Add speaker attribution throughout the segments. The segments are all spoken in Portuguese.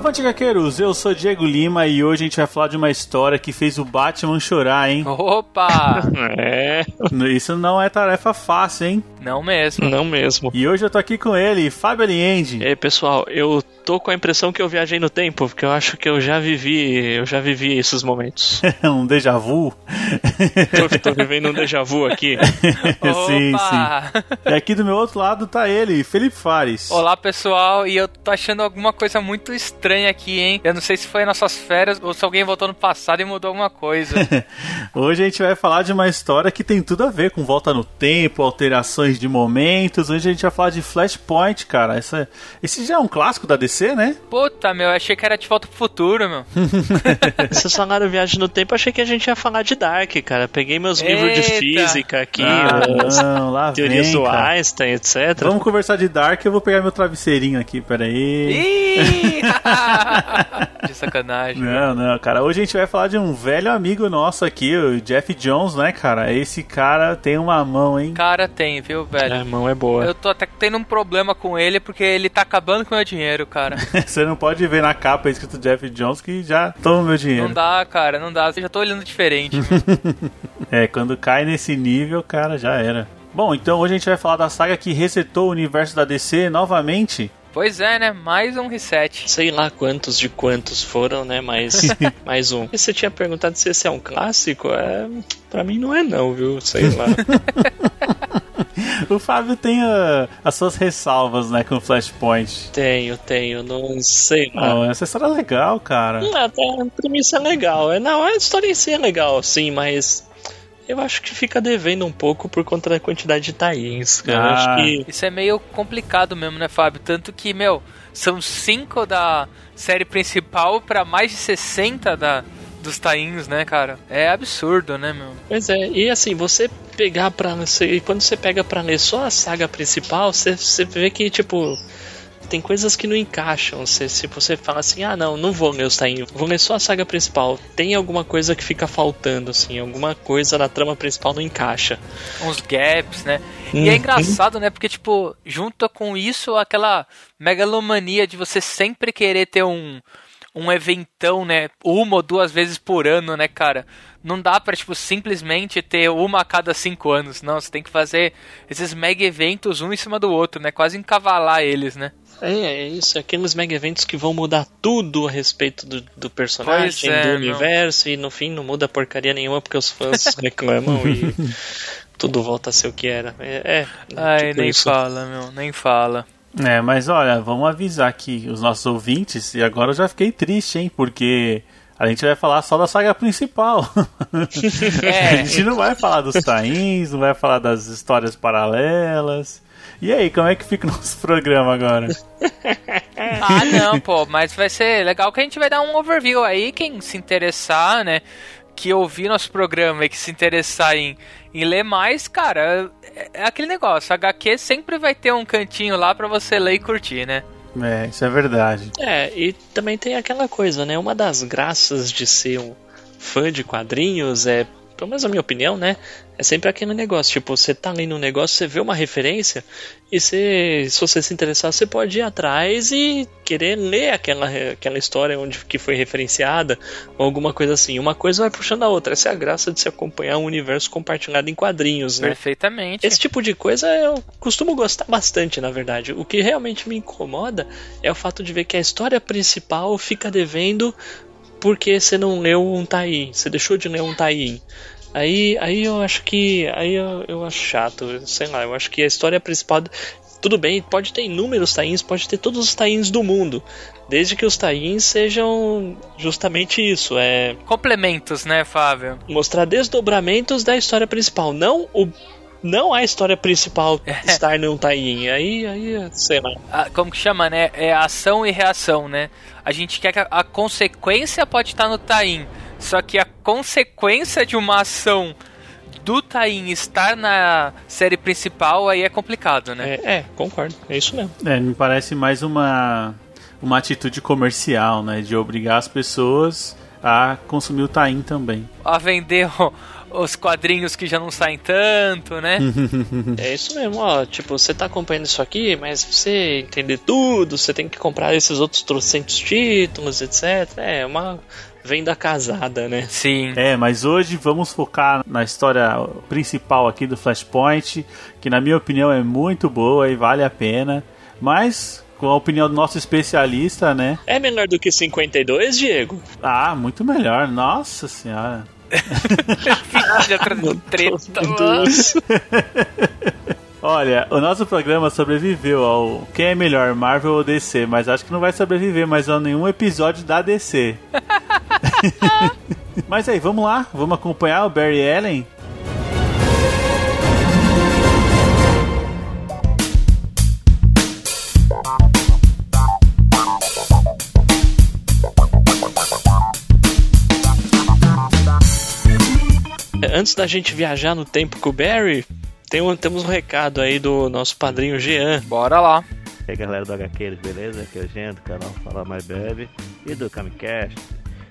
Speaker 1: Avante Gaqueiros, eu sou Diego Lima e hoje a gente vai falar de uma história que fez o Batman chorar, hein?
Speaker 2: Opa!
Speaker 3: é.
Speaker 1: Isso não é tarefa fácil, hein?
Speaker 2: Não mesmo.
Speaker 3: Não mesmo.
Speaker 1: E hoje eu tô aqui com ele, Fábio Aliende.
Speaker 3: E aí, pessoal, eu tô com a impressão que eu viajei no tempo, porque eu acho que eu já vivi, eu já vivi esses momentos.
Speaker 1: um déjà vu?
Speaker 3: tô, tô vivendo um déjà vu aqui.
Speaker 1: sim, sim. E aqui do meu outro lado tá ele, Felipe Fares.
Speaker 2: Olá, pessoal, e eu tô achando alguma coisa muito estranha aqui, hein? Eu não sei se foi nossas férias ou se alguém voltou no passado e mudou alguma coisa.
Speaker 1: hoje a gente vai falar de uma história que tem tudo a ver com volta no tempo, alterações de momentos. Hoje a gente vai falar de Flashpoint, cara. Essa, esse já é um clássico da DC, né?
Speaker 2: Puta, meu, achei que era de volta pro futuro, meu.
Speaker 3: Vocês falaram viagem no tempo, achei que a gente ia falar de Dark, cara. Peguei meus Eita. livros de física aqui, ah,
Speaker 1: não, lá
Speaker 3: teorias
Speaker 1: vem,
Speaker 3: do
Speaker 1: cara.
Speaker 3: Einstein, etc.
Speaker 1: Vamos conversar de Dark, eu vou pegar meu travesseirinho aqui, peraí.
Speaker 2: de sacanagem.
Speaker 1: Não, não, cara. Hoje a gente vai falar de um velho amigo nosso aqui, o Jeff Jones, né, cara? Esse cara tem uma mão, hein?
Speaker 2: Cara, tem, viu, velho?
Speaker 3: É, a mão é boa.
Speaker 2: Eu tô até tendo um problema com ele porque ele tá acabando com o meu dinheiro, cara.
Speaker 1: Você não pode ver na capa escrito Jeff Jones que já toma meu dinheiro.
Speaker 2: Não dá, cara, não dá. Eu já tô olhando diferente.
Speaker 1: é, quando cai nesse nível, cara, já era. Bom, então hoje a gente vai falar da saga que resetou o universo da DC novamente.
Speaker 2: Pois é, né? Mais um reset.
Speaker 3: Sei lá quantos de quantos foram, né? Mas mais um. E você tinha perguntado se esse é um clássico? É, pra mim não é não, viu? Sei lá.
Speaker 1: o Fábio tem a, as suas ressalvas, né, com Flashpoint.
Speaker 3: Tenho, tenho, não sei lá.
Speaker 1: Oh, essa história é legal, cara.
Speaker 3: Não, até a premissa é legal. É, não, a história em si é legal, sim, mas eu acho que fica devendo um pouco por conta da quantidade de tains, cara. Ah. Acho que...
Speaker 2: Isso é meio complicado mesmo, né, Fábio? Tanto que, meu, são cinco da série principal para mais de 60 da, dos tains, né, cara? É absurdo, né, meu?
Speaker 3: Pois é, e assim, você pegar pra. Quando você pega pra ler só a saga principal, você, você vê que, tipo tem coisas que não encaixam. Se, se você fala assim, ah, não, não vou ler os Tainho, vou ler só a saga principal. Tem alguma coisa que fica faltando, assim, alguma coisa na trama principal não encaixa.
Speaker 2: Uns gaps, né? E é uhum. engraçado, né? Porque, tipo, junta com isso aquela megalomania de você sempre querer ter um, um eventão, né? Uma ou duas vezes por ano, né, cara? Não dá pra, tipo, simplesmente ter uma a cada cinco anos. Não, você tem que fazer esses mega eventos um em cima do outro, né? Quase encavalar eles, né?
Speaker 3: É, é isso, é aqueles mega eventos que vão mudar tudo a respeito do, do personagem, é, do universo, não. e no fim não muda porcaria nenhuma porque os fãs reclamam e tudo volta a ser o que era. É, é
Speaker 2: Ai, tipo nem isso. fala, meu, nem fala.
Speaker 1: É, mas olha, vamos avisar aqui os nossos ouvintes, e agora eu já fiquei triste, hein, porque a gente vai falar só da saga principal. É. a gente não vai falar dos tains, não vai falar das histórias paralelas. E aí, como é que fica o nosso programa agora?
Speaker 2: ah, não, pô, mas vai ser legal que a gente vai dar um overview aí. Quem se interessar, né? Que ouvir nosso programa e que se interessar em, em ler mais, cara, é, é aquele negócio. HQ sempre vai ter um cantinho lá para você ler e curtir, né?
Speaker 1: É, isso é verdade.
Speaker 3: É, e também tem aquela coisa, né? Uma das graças de ser um fã de quadrinhos é pelo menos na minha opinião, né? É sempre aquele negócio, tipo, você tá lendo um negócio, você vê uma referência, e você, se você se interessar, você pode ir atrás e querer ler aquela, aquela história onde que foi referenciada, ou alguma coisa assim. Uma coisa vai puxando a outra. Essa é a graça de se acompanhar um universo compartilhado em quadrinhos, né?
Speaker 2: Perfeitamente.
Speaker 3: Esse tipo de coisa eu costumo gostar bastante, na verdade. O que realmente me incomoda é o fato de ver que a história principal fica devendo porque você não leu um Tain, você deixou de ler um Tain. Aí, aí eu acho que. Aí eu, eu acho chato, sei lá, eu acho que a história principal. Tudo bem, pode ter inúmeros tains, pode ter todos os tains do mundo. Desde que os tains sejam justamente isso, é.
Speaker 2: Complementos, né, Fábio?
Speaker 3: Mostrar desdobramentos da história principal, não o não a história principal é. estar num tain. Aí, aí, sei lá.
Speaker 2: Como que chama, né? É ação e reação, né? A gente quer que a, a consequência pode estar no tain, só que a consequência de uma ação do Tain estar na série principal aí é complicado, né?
Speaker 3: É, é, concordo. É isso mesmo.
Speaker 1: É, me parece mais uma uma atitude comercial, né, de obrigar as pessoas a consumir o Tain também.
Speaker 2: A vender o, os quadrinhos que já não saem tanto, né?
Speaker 3: é isso mesmo, ó. Tipo, você tá acompanhando isso aqui, mas pra você entender tudo, você tem que comprar esses outros trocentos títulos, etc. É uma venda casada, né?
Speaker 2: Sim.
Speaker 1: É, mas hoje vamos focar na história principal aqui do Flashpoint, que na minha opinião é muito boa e vale a pena. Mas com a opinião do nosso especialista, né?
Speaker 3: É melhor do que 52, Diego?
Speaker 1: Ah, muito melhor. Nossa senhora.
Speaker 2: Já treta,
Speaker 1: Olha, o nosso programa sobreviveu ao quem é melhor, Marvel ou DC, mas acho que não vai sobreviver mais a nenhum episódio da DC. mas aí, vamos lá, vamos acompanhar o Barry Allen
Speaker 3: Antes da gente viajar no tempo com o Barry, tem um, temos um recado aí do nosso padrinho Jean.
Speaker 2: Bora lá.
Speaker 4: E aí galera do HQs, beleza? Aqui é o Jean do canal Fala Mais Breve e do Camicast.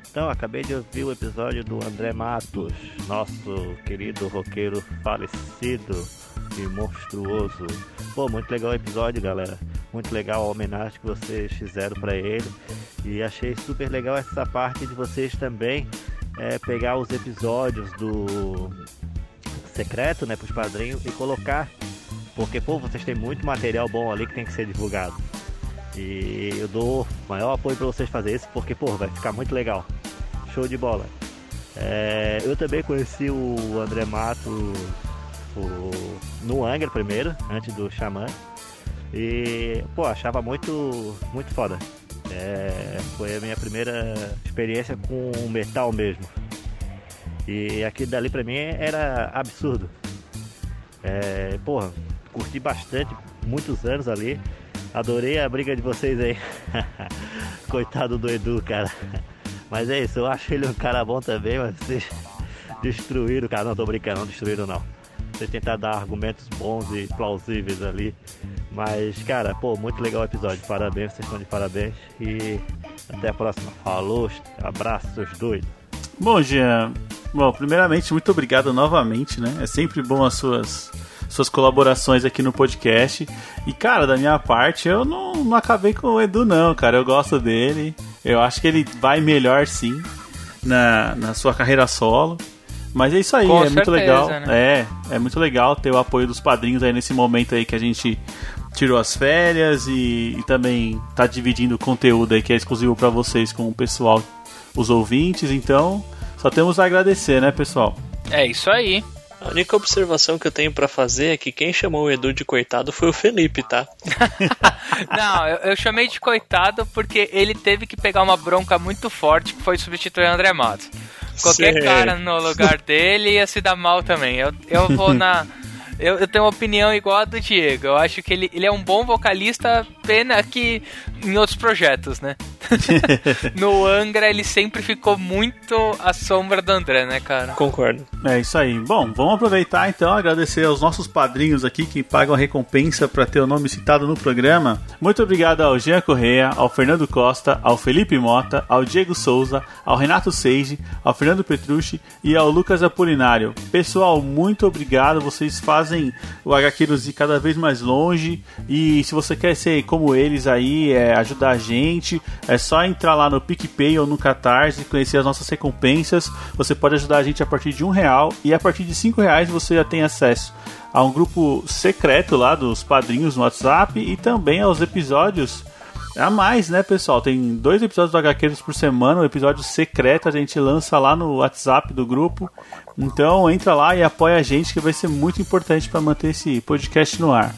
Speaker 4: Então, acabei de ouvir o episódio do André Matos, nosso querido roqueiro falecido e monstruoso. Pô, muito legal o episódio, galera. Muito legal a homenagem que vocês fizeram para ele. E achei super legal essa parte de vocês também é, pegar os episódios do secreto, né, pros padrinhos e colocar, porque pô, vocês têm muito material bom ali que tem que ser divulgado. E eu dou maior apoio para vocês fazer isso, porque pô, vai ficar muito legal. Show de bola. É, eu também conheci o André Mato o, no Angra primeiro, antes do Xamã. E pô, achava muito muito foda. É, foi a minha primeira experiência com metal mesmo. E aquilo dali pra mim era absurdo. É, porra, curti bastante, muitos anos ali. Adorei a briga de vocês aí. Coitado do Edu, cara. Mas é isso, eu acho ele um cara bom também, mas vocês destruíram o cara. Não, tô brincando, não destruíram não. Você tentar dar argumentos bons e plausíveis ali. Mas, cara, pô, muito legal o episódio. Parabéns, vocês estão de parabéns. E até a próxima. Falou, abraços doidos.
Speaker 1: Bom, Jean, bom, primeiramente, muito obrigado novamente, né? É sempre bom as suas suas colaborações aqui no podcast. E, cara, da minha parte, eu não, não acabei com o Edu, não, cara. Eu gosto dele. Eu acho que ele vai melhor, sim, na, na sua carreira solo. Mas é isso aí, Com é certeza, muito legal. Né? É, é muito legal ter o apoio dos padrinhos aí nesse momento aí que a gente tirou as férias e, e também tá dividindo conteúdo aí que é exclusivo para vocês com o pessoal, os ouvintes. Então, só temos a agradecer, né, pessoal?
Speaker 2: É isso aí.
Speaker 3: A única observação que eu tenho para fazer é que quem chamou o Edu de coitado foi o Felipe, tá?
Speaker 2: Não, eu, eu, chamei de coitado porque ele teve que pegar uma bronca muito forte que foi substituir o André Matos. Qualquer Sério? cara no lugar dele ia se dar mal também. Eu, eu vou na. Eu, eu, tenho uma opinião igual a do Diego. Eu acho que ele, ele é um bom vocalista, pena que em outros projetos, né? no Angra ele sempre ficou muito à sombra do André, né, cara?
Speaker 3: Concordo.
Speaker 1: É isso aí. Bom, vamos aproveitar então agradecer aos nossos padrinhos aqui que pagam a recompensa para ter o nome citado no programa. Muito obrigado ao Jean Correia, ao Fernando Costa, ao Felipe Mota, ao Diego Souza, ao Renato Seiji, ao Fernando Petrucci e ao Lucas Apolinário. Pessoal, muito obrigado. Vocês fazem o HQ ir cada vez mais longe e se você quer ser como eles aí, é, ajudar a gente, é só entrar lá no PicPay ou no Catarse e conhecer as nossas recompensas. Você pode ajudar a gente a partir de um real e a partir de cinco reais você já tem acesso a um grupo secreto lá dos padrinhos no WhatsApp e também aos episódios A mais, né, pessoal? Tem dois episódios do HQs por semana, um episódio secreto a gente lança lá no WhatsApp do grupo. Então entra lá e apoia a gente que vai ser muito importante para manter esse podcast no ar.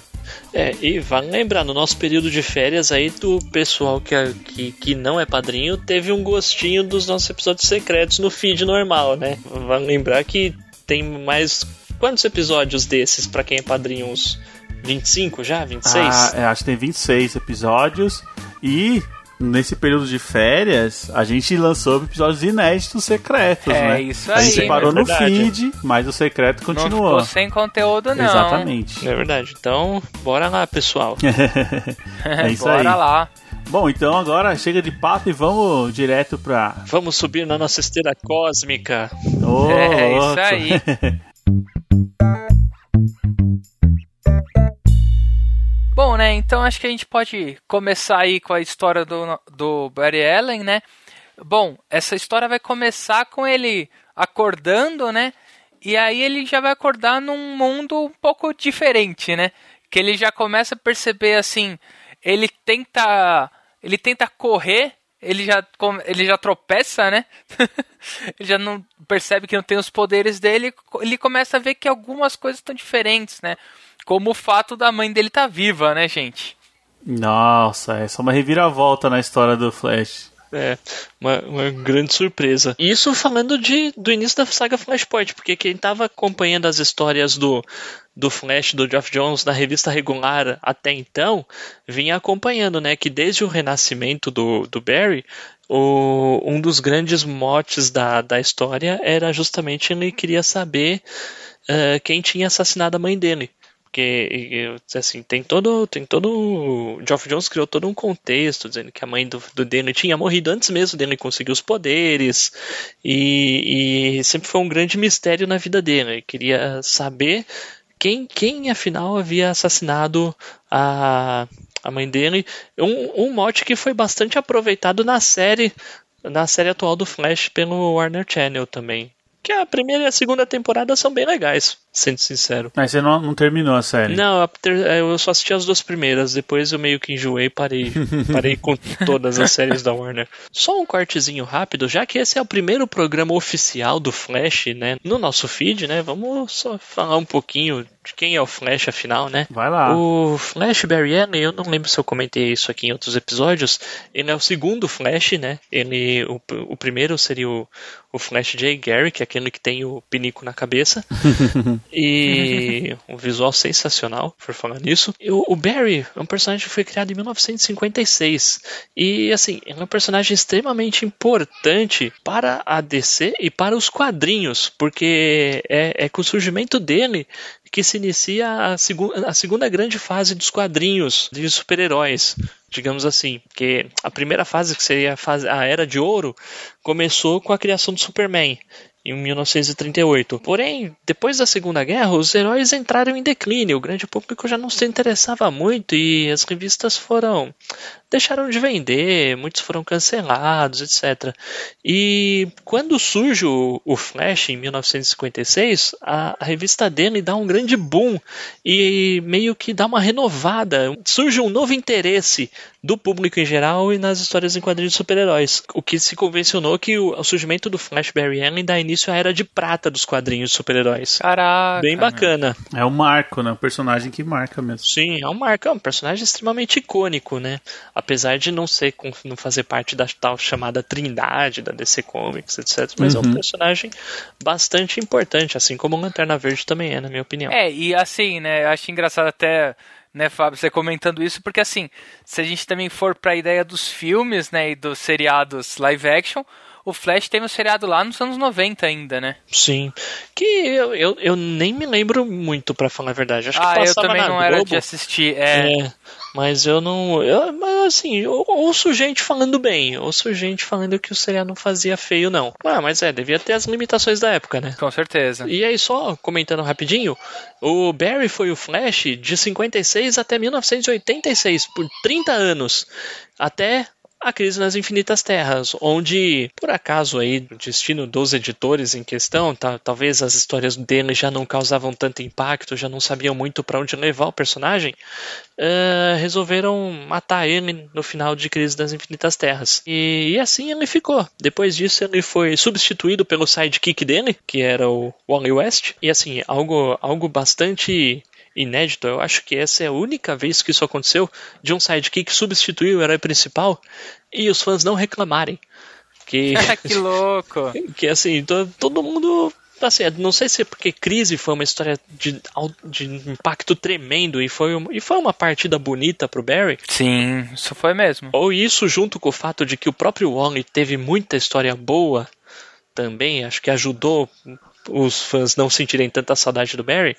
Speaker 3: É, e vale lembrar, no nosso período de férias aí, do pessoal que, que, que não é padrinho teve um gostinho dos nossos episódios secretos no feed normal, né? Vale lembrar que tem mais. Quantos episódios desses para quem é padrinho? Uns 25 já? 26?
Speaker 1: Ah, é, acho que tem 26 episódios. E nesse período de férias, a gente lançou episódios inéditos secretos,
Speaker 2: É,
Speaker 1: né?
Speaker 2: isso
Speaker 1: A
Speaker 2: aí,
Speaker 1: gente parou
Speaker 3: é
Speaker 1: no feed, mas o secreto
Speaker 2: Não
Speaker 1: continuou.
Speaker 2: ficou sem conteúdo, não.
Speaker 1: Exatamente.
Speaker 3: É verdade. Então, bora lá, pessoal.
Speaker 1: é isso
Speaker 2: Bora
Speaker 1: aí.
Speaker 2: lá.
Speaker 1: Bom, então agora chega de papo e vamos direto pra.
Speaker 3: Vamos subir na nossa esteira cósmica.
Speaker 1: Ô,
Speaker 2: É, isso
Speaker 1: louco.
Speaker 2: aí. Bom, né? Então acho que a gente pode começar aí com a história do, do Barry Allen, né? Bom, essa história vai começar com ele acordando, né? E aí ele já vai acordar num mundo um pouco diferente, né? Que ele já começa a perceber assim, ele tenta, ele tenta correr, ele já ele já tropeça, né? ele já não percebe que não tem os poderes dele, ele começa a ver que algumas coisas estão diferentes, né? Como o fato da mãe dele estar viva, né, gente?
Speaker 1: Nossa, é uma reviravolta na história do Flash.
Speaker 3: É, uma, uma grande surpresa. Isso falando de, do início da saga Flashpoint, porque quem estava acompanhando as histórias do, do Flash, do Geoff Jones, na revista regular até então, vinha acompanhando, né, que desde o renascimento do, do Barry, o, um dos grandes motes da, da história era justamente ele queria saber eh, quem tinha assassinado a mãe dele. Porque, assim, tem todo, tem todo. Geoff Jones criou todo um contexto dizendo que a mãe do, do Danny tinha morrido antes mesmo dele conseguir os poderes. E, e sempre foi um grande mistério na vida dele. Ele queria saber quem, quem afinal havia assassinado a, a mãe dele. Um, um mote que foi bastante aproveitado na série. Na série atual do Flash pelo Warner Channel também. Que a primeira e a segunda temporada são bem legais, sendo sincero.
Speaker 1: Mas você não, não terminou a série.
Speaker 3: Não, a ter- eu só assisti as duas primeiras, depois eu meio que enjoei e parei. Parei com todas as séries da Warner. Só um cortezinho rápido, já que esse é o primeiro programa oficial do Flash, né? No nosso feed, né? Vamos só falar um pouquinho de quem é o Flash, afinal, né?
Speaker 1: Vai lá.
Speaker 3: O Flash Barry Allen, eu não lembro se eu comentei isso aqui em outros episódios. Ele é o segundo Flash, né? Ele, o, o primeiro seria o, o Flash J. Gary, que é aquele que tem o pinico na cabeça. e um visual sensacional, por falar nisso. O, o Barry é um personagem que foi criado em 1956. E, assim, é um personagem extremamente importante para a DC e para os quadrinhos, porque é, é com o surgimento dele que se inicia a, segu a segunda grande fase dos quadrinhos de super-heróis, digamos assim. Porque a primeira fase, que seria a, fase, a Era de Ouro, começou com a criação do Superman. Em 1938. Porém, depois da Segunda Guerra, os heróis entraram em declínio. O grande público já não se interessava muito e as revistas foram deixaram de vender, muitos foram cancelados, etc. E quando surge o, o Flash em 1956, a, a revista dele dá um grande boom e meio que dá uma renovada. Surge um novo interesse do público em geral e nas histórias em quadrinhos de super-heróis. O que se convencionou que o, o surgimento do Flash Barry Allen dá início à era de prata dos quadrinhos de super-heróis.
Speaker 2: Caraca.
Speaker 3: Bem bacana.
Speaker 1: É um marco, né? Um personagem que marca mesmo.
Speaker 3: Sim, é um marco, é um personagem extremamente icônico, né? Apesar de não ser não fazer parte da tal chamada trindade da DC Comics, etc. Mas é um personagem bastante importante, assim como o Lanterna Verde também é, na minha opinião.
Speaker 2: É, e assim, né, eu acho engraçado até, né, Fábio, você comentando isso, porque assim, se a gente também for pra ideia dos filmes, né, e dos seriados live action, o Flash teve um seriado lá nos anos 90 ainda, né?
Speaker 3: Sim. Que eu, eu, eu nem me lembro muito, pra falar a verdade. Acho que
Speaker 2: ah, eu
Speaker 3: passava
Speaker 2: também não era
Speaker 3: Globo.
Speaker 2: de assistir. É,
Speaker 3: É, mas eu não. Eu, mas assim, eu ouço gente falando bem, ouço gente falando que o seriado não fazia feio, não. Ah, mas é, devia ter as limitações da época, né?
Speaker 2: com certeza.
Speaker 3: E aí, só comentando rapidinho, o Barry foi o Flash de 56 até 1986, por 30 anos. Até a Crise nas Infinitas Terras, onde, por acaso aí, o destino dos editores em questão, tá, talvez as histórias dele já não causavam tanto impacto, já não sabiam muito para onde levar o personagem, uh, resolveram matar ele no final de Crise das Infinitas Terras. E, e, assim ele ficou. Depois disso ele foi substituído pelo sidekick dele, que era o Wally West, e assim, algo, algo bastante inédito. Eu acho que essa é a única vez que isso aconteceu de um sidekick substituir o herói principal e os fãs não reclamarem. Que,
Speaker 2: que louco!
Speaker 3: Que assim, todo mundo assim, não sei se é porque Crise foi uma história de, de impacto tremendo e foi, uma, e foi uma partida bonita pro Barry.
Speaker 2: Sim, isso foi mesmo.
Speaker 3: Ou isso junto com o fato de que o próprio Wally teve muita história boa também, acho que ajudou os fãs não sentirem tanta saudade do Barry,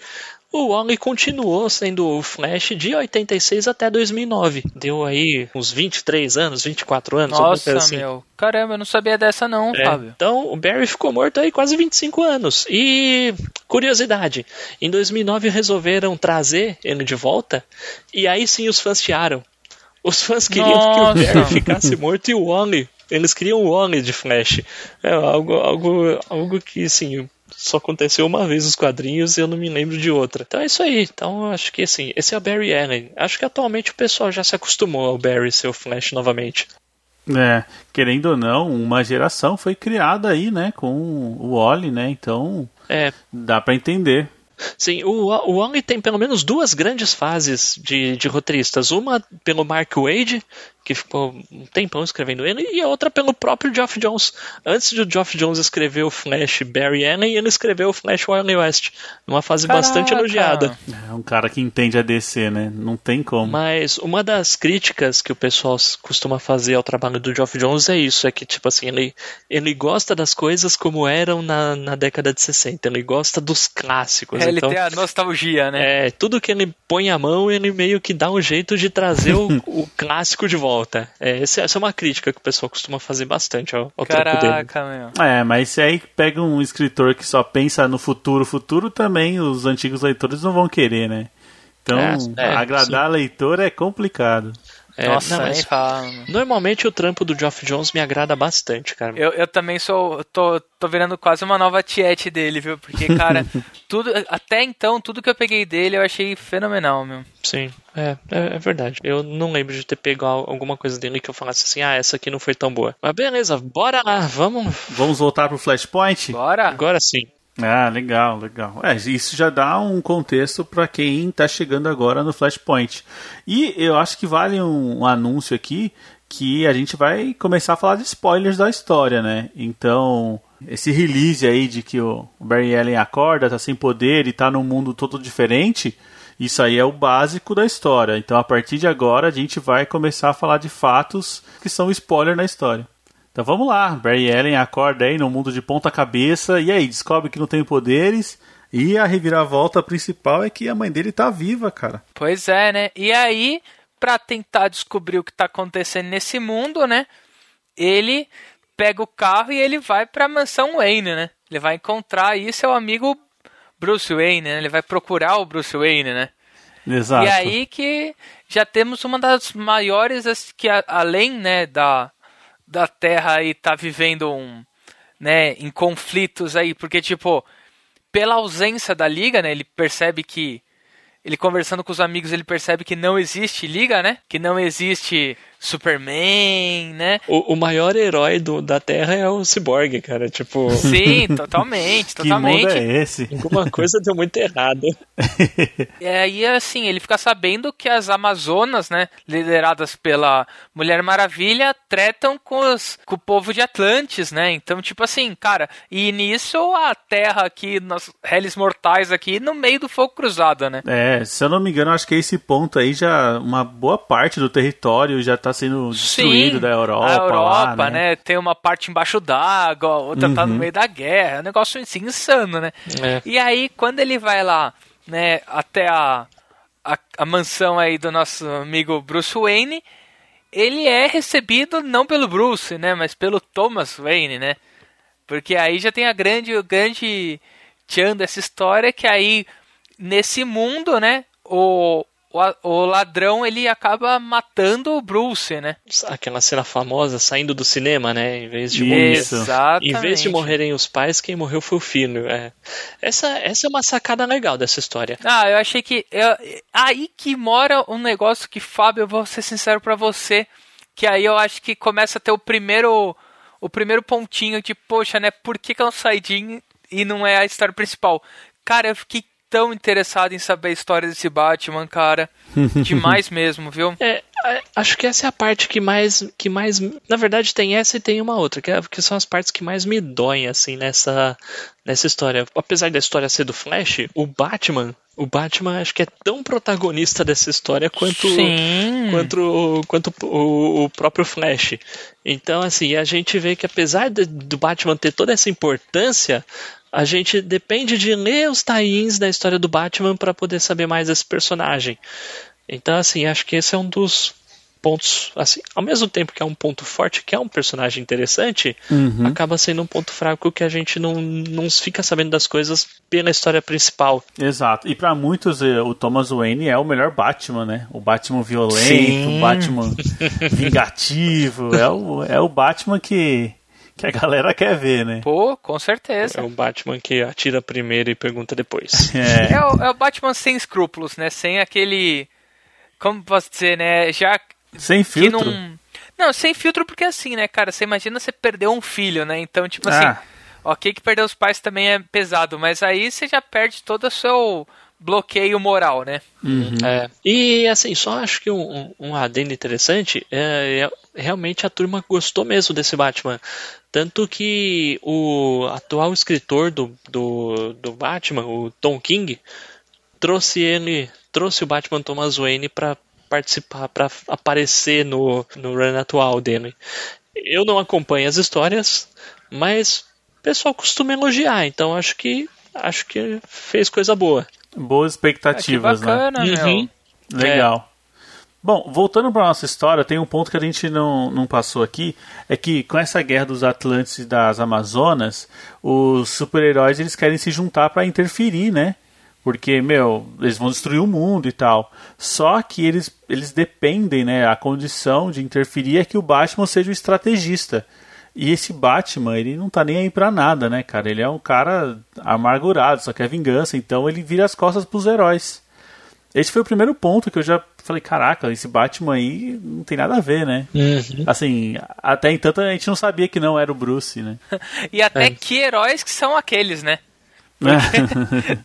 Speaker 3: o Wally continuou sendo o Flash de 86 até 2009. Deu aí uns 23 anos, 24 anos.
Speaker 2: Nossa,
Speaker 3: assim.
Speaker 2: meu. Caramba, eu não sabia dessa não, é. Fábio.
Speaker 3: Então, o Barry ficou morto aí quase 25 anos. E, curiosidade, em 2009 resolveram trazer ele de volta, e aí sim os fãs chiaram. Os fãs queriam Nossa. que o Barry ficasse morto e o Wally eles criam o Wally de Flash. É algo, algo, algo que, assim, só aconteceu uma vez nos quadrinhos e eu não me lembro de outra. Então é isso aí. Então acho que assim, esse é o Barry Allen. Acho que atualmente o pessoal já se acostumou ao Barry ser o Flash novamente.
Speaker 1: É, querendo ou não, uma geração foi criada aí, né, com o Wally, né? Então,
Speaker 3: é.
Speaker 1: dá para entender.
Speaker 3: Sim, o, o tem pelo menos duas grandes fases de, de roteiristas. Uma pelo Mark Wade, que ficou um tempão escrevendo ele, e a outra pelo próprio Geoff Jones. Antes do Geoff Jones escrever o Flash Barry Allen, ele escreveu o Flash Wally West, numa fase Caraca. bastante elogiada.
Speaker 1: É um cara que entende a DC, né? Não tem como.
Speaker 3: Mas uma das críticas que o pessoal costuma fazer ao trabalho do Geoff Jones é isso, é que, tipo assim, ele, ele gosta das coisas como eram na, na década de 60, ele gosta dos clássicos.
Speaker 2: É,
Speaker 3: então,
Speaker 2: ele tem a nostalgia, né?
Speaker 3: É, tudo que ele põe a mão, ele meio que dá um jeito de trazer o, o clássico de volta volta. É, essa é uma crítica que o pessoal costuma fazer bastante ao, ao
Speaker 2: Caraca, meu.
Speaker 1: É, mas se aí pega um escritor que só pensa no futuro, futuro também os antigos leitores não vão querer, né? Então, é, é, agradar sim. leitor é complicado.
Speaker 3: É, Nossa, não, mas normalmente o trampo do Geoff Jones me agrada bastante, cara.
Speaker 2: Eu, eu também sou. tô, tô virando quase uma nova tiete dele, viu? Porque, cara, tudo. Até então, tudo que eu peguei dele eu achei fenomenal, meu.
Speaker 3: Sim, é, é, é, verdade. Eu não lembro de ter pego alguma coisa dele que eu falasse assim, ah, essa aqui não foi tão boa. Mas beleza, bora lá, vamos.
Speaker 1: Vamos voltar pro Flashpoint?
Speaker 2: Bora!
Speaker 3: Agora sim.
Speaker 1: Ah, legal, legal. É, isso já dá um contexto para quem está chegando agora no Flashpoint. E eu acho que vale um, um, anúncio aqui que a gente vai começar a falar de spoilers da história, né? Então, esse release aí de que o Barry Allen acorda, tá sem poder e tá num mundo todo diferente, isso aí é o básico da história. Então, a partir de agora, a gente vai começar a falar de fatos que são spoiler na história. Então vamos lá, Barry Allen acorda aí no mundo de ponta cabeça e aí descobre que não tem poderes e a reviravolta principal é que a mãe dele tá viva, cara.
Speaker 2: Pois é, né? E aí, para tentar descobrir o que tá acontecendo nesse mundo, né? Ele pega o carro e ele vai para a mansão Wayne, né? Ele vai encontrar aí seu amigo Bruce Wayne, né? Ele vai procurar o Bruce Wayne, né?
Speaker 1: Exato.
Speaker 2: E aí que já temos uma das maiores que além, né, da da Terra aí tá vivendo um, né, em conflitos aí, porque tipo, pela ausência da liga, né, ele percebe que ele conversando com os amigos, ele percebe que não existe liga, né? Que não existe Superman, né?
Speaker 3: O, o maior herói do, da Terra é o Cyborg, cara. Tipo.
Speaker 2: Sim, totalmente, totalmente.
Speaker 1: Que mundo é esse?
Speaker 3: Alguma coisa deu muito errado.
Speaker 2: e aí, assim, ele fica sabendo que as Amazonas, né? Lideradas pela Mulher Maravilha, tretam com, os, com o povo de Atlantis, né? Então, tipo assim, cara, e nisso a Terra aqui, nós réis mortais aqui, no meio do fogo cruzado, né?
Speaker 1: É, se eu não me engano, acho que esse ponto aí já. Uma boa parte do território já tá sendo destruído Sim, da Europa. A Europa, lá, né? né?
Speaker 2: Tem uma parte embaixo d'água, outra uhum. tá no uhum. meio da guerra. É um negócio assim, insano, né? É. E aí, quando ele vai lá, né, até a, a, a mansão aí do nosso amigo Bruce Wayne, ele é recebido não pelo Bruce, né, mas pelo Thomas Wayne, né? Porque aí já tem a grande, o grande tchan dessa história que aí nesse mundo, né, o, o, o ladrão ele acaba matando o Bruce, né?
Speaker 3: Aquela cena famosa saindo do cinema, né? Em vez de
Speaker 1: Isso.
Speaker 3: morrer.
Speaker 2: Exatamente.
Speaker 3: Em vez de morrerem os pais, quem morreu foi o filho. É. Essa, essa é uma sacada legal dessa história.
Speaker 2: Ah, eu achei que. eu- aí que mora um negócio que, Fábio, eu vou ser sincero pra você. Que aí eu acho que começa a ter o primeiro. O primeiro pontinho de, poxa, né? Por que, que é um side e não é a história principal? Cara, eu fiquei tão interessado em saber a história desse Batman, cara. Demais mesmo, viu?
Speaker 3: É, acho que essa é a parte que mais, que mais, na verdade tem essa e tem uma outra, que, é- que são as partes que mais me doem assim nessa, nessa história. Apesar da história ser do Flash, o Batman, o Batman acho que é tão protagonista dessa história quanto
Speaker 2: Sim.
Speaker 3: quanto, quanto o, o próprio Flash. Então, assim, a gente vê que apesar de- do Batman ter toda essa importância, a gente depende de ler os tie-ins da história do Batman para poder saber mais desse personagem. Então, assim, acho que esse é um dos pontos, assim, ao mesmo tempo que é um ponto forte, que é um personagem interessante,
Speaker 1: Uhum.
Speaker 3: acaba sendo um ponto fraco que a gente não, não fica sabendo das coisas pela história principal.
Speaker 1: Exato. E pra muitos, eh, o Thomas Wayne é o melhor Batman, né? O Batman violento,
Speaker 2: Sim.
Speaker 1: o Batman vingativo. É o, é o Batman que, que a galera quer ver, né?
Speaker 2: Pô, com certeza.
Speaker 3: É o Batman que atira primeiro e pergunta depois.
Speaker 1: É.
Speaker 2: É o, é o Batman sem escrúpulos, né? Sem aquele. Como posso dizer, né? Já
Speaker 1: Sem
Speaker 2: que
Speaker 1: filtro.
Speaker 2: não. Não, sem filtro, porque assim, né, cara? Você imagina você perder um filho, né? Então, tipo assim,
Speaker 1: Ah.
Speaker 2: ok que perder os pais também é pesado, mas aí você já perde todo o seu bloqueio moral, né?
Speaker 3: É. E assim, só acho que um, um, um adendo interessante é, é- realmente a turma gostou mesmo desse Batman. Tanto que o atual escritor do, do, do Batman, o Tom King, trouxe ele, trouxe o Batman Thomas Wayne para participar, para aparecer no, no run atual dele. Eu não acompanho as histórias, mas o pessoal costuma elogiar, então acho que acho que fez coisa boa.
Speaker 1: Boas
Speaker 2: que
Speaker 1: expectativas, né?
Speaker 2: bacana, meu.
Speaker 3: Uhum.
Speaker 1: Legal. Bom, voltando para nossa história, tem um ponto que a gente não, não passou aqui, é que com essa guerra dos Atlantes e das Amazonas, os super-heróis eles querem se juntar para interferir, né? Porque, meu, eles vão destruir o mundo e tal. Só que eles, eles dependem, né? A condição de interferir é que o Batman seja o estrategista. E esse Batman, ele não tá nem aí pra nada, né, cara? Ele é um cara amargurado, só quer vingança, então ele vira as costas pros heróis. Esse foi o primeiro ponto que eu já falei, caraca, esse Batman aí não tem nada a ver, né?
Speaker 3: Uhum.
Speaker 1: Assim, até então a gente não sabia que não era o Bruce, né?
Speaker 2: E até
Speaker 3: É.
Speaker 2: que heróis que são aqueles, né?
Speaker 1: Exato.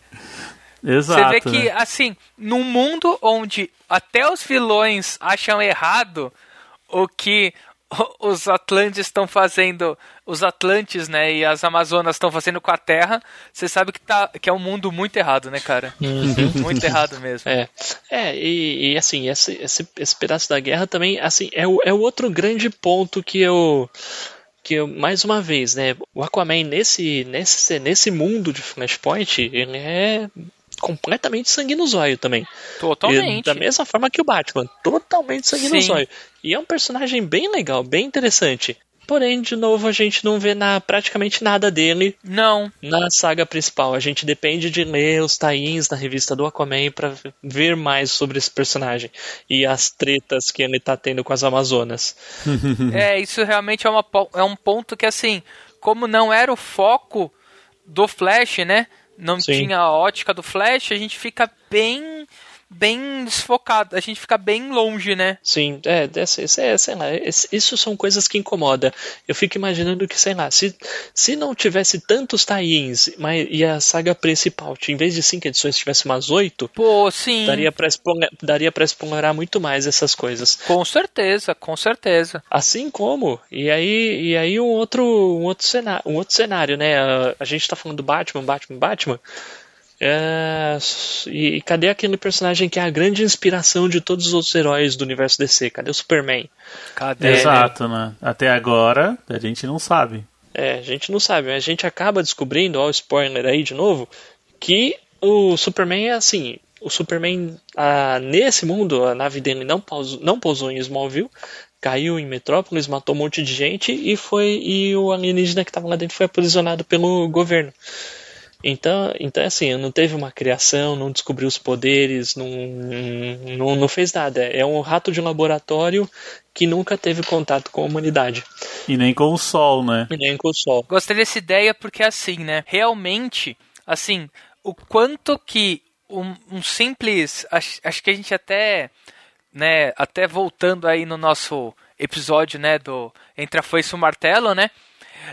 Speaker 2: Você vê que,
Speaker 1: né?
Speaker 2: assim, num mundo onde até os vilões acham errado o que os Atlantes estão fazendo, os Atlantes, né, e as Amazonas estão fazendo com a Terra, você sabe que, tá, que é um mundo muito errado, né, cara? muito errado mesmo.
Speaker 3: É, é e, e, assim, esse, esse, esse pedaço da guerra também, assim, é o, é o outro grande ponto que eu, que eu, mais uma vez, né, o Aquaman nesse, nesse, nesse mundo de Flashpoint, ele é completamente sangue no zóio também.
Speaker 2: Totalmente.
Speaker 3: E da mesma forma que o Batman, totalmente sangue no zóio. E é um personagem bem legal, bem interessante. Porém, de novo, a gente não vê na, praticamente nada dele
Speaker 2: Não,
Speaker 3: na saga principal. A gente depende de ler os tains na revista do Aquaman para ver mais sobre esse personagem e as tretas que ele tá tendo com as Amazonas.
Speaker 2: é, isso realmente é, uma, é um ponto que, assim, como não era o foco do Flash, né? Não
Speaker 3: Sim.
Speaker 2: tinha a ótica do Flash, a gente fica bem, bem desfocado, a gente fica bem longe, né?
Speaker 3: Sim, é, dessa, isso é, sei lá, isso são coisas que incomodam. Eu fico imaginando que, sei lá, se, se não tivesse tantos tie-ins mas- e a saga principal, em vez de cinco edições, tivesse umas oito,
Speaker 2: Pô, sim.
Speaker 3: daria pra explorar, daria pra explorar muito mais essas coisas.
Speaker 2: Com certeza, com certeza.
Speaker 3: Assim como, e aí, e aí um outro, um outro cenário, um outro cenário, né? A, a gente tá falando do Batman, Batman, Batman. É, e, e cadê aquele personagem que é a grande inspiração de todos os outros heróis do universo DC? Cadê o Superman?
Speaker 2: Cadê?
Speaker 1: Exato, né? Até agora a gente não sabe.
Speaker 3: É, a gente não sabe, mas a gente acaba descobrindo, ó, o spoiler aí de novo, que o Superman é assim. O Superman, ah, nesse mundo, a nave dele não pousou, não pousou em Smallville, caiu em Metrópolis, matou um monte de gente e foi e o alienígena que estava lá dentro foi aprisionado pelo governo. Então, então assim, não teve uma criação, não descobriu os poderes, não, não, não fez nada. É um rato de laboratório que nunca teve contato com a humanidade.
Speaker 1: E nem com o sol, né?
Speaker 3: E nem com o sol.
Speaker 2: Gostei dessa ideia porque assim, né? Realmente, assim, o quanto que um, um simples, acho, acho que a gente até, né, até voltando aí no nosso episódio, né, do entre a foice e o martelo, né?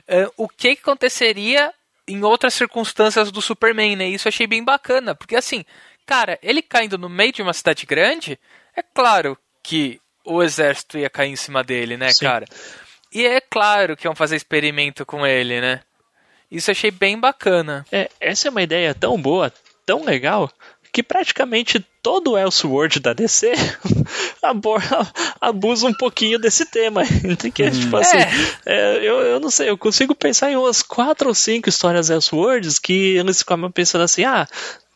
Speaker 2: Uh, o que, que aconteceria em outras circunstâncias do Superman, né? Isso eu achei bem bacana, porque assim, cara, ele caindo no meio de uma cidade grande, é claro que o exército ia cair em cima dele, né,
Speaker 3: Sim.
Speaker 2: cara? E é claro que iam fazer experimento com ele, né? Isso eu achei bem bacana.
Speaker 3: É, essa é uma ideia tão boa, tão legal, que praticamente todo o Elseworld da DC abusa um pouquinho desse tema. Que é, tipo assim, é, eu, eu não sei, eu consigo pensar em umas quatro ou cinco histórias Elseworlds que eles ficam pensando assim, ah,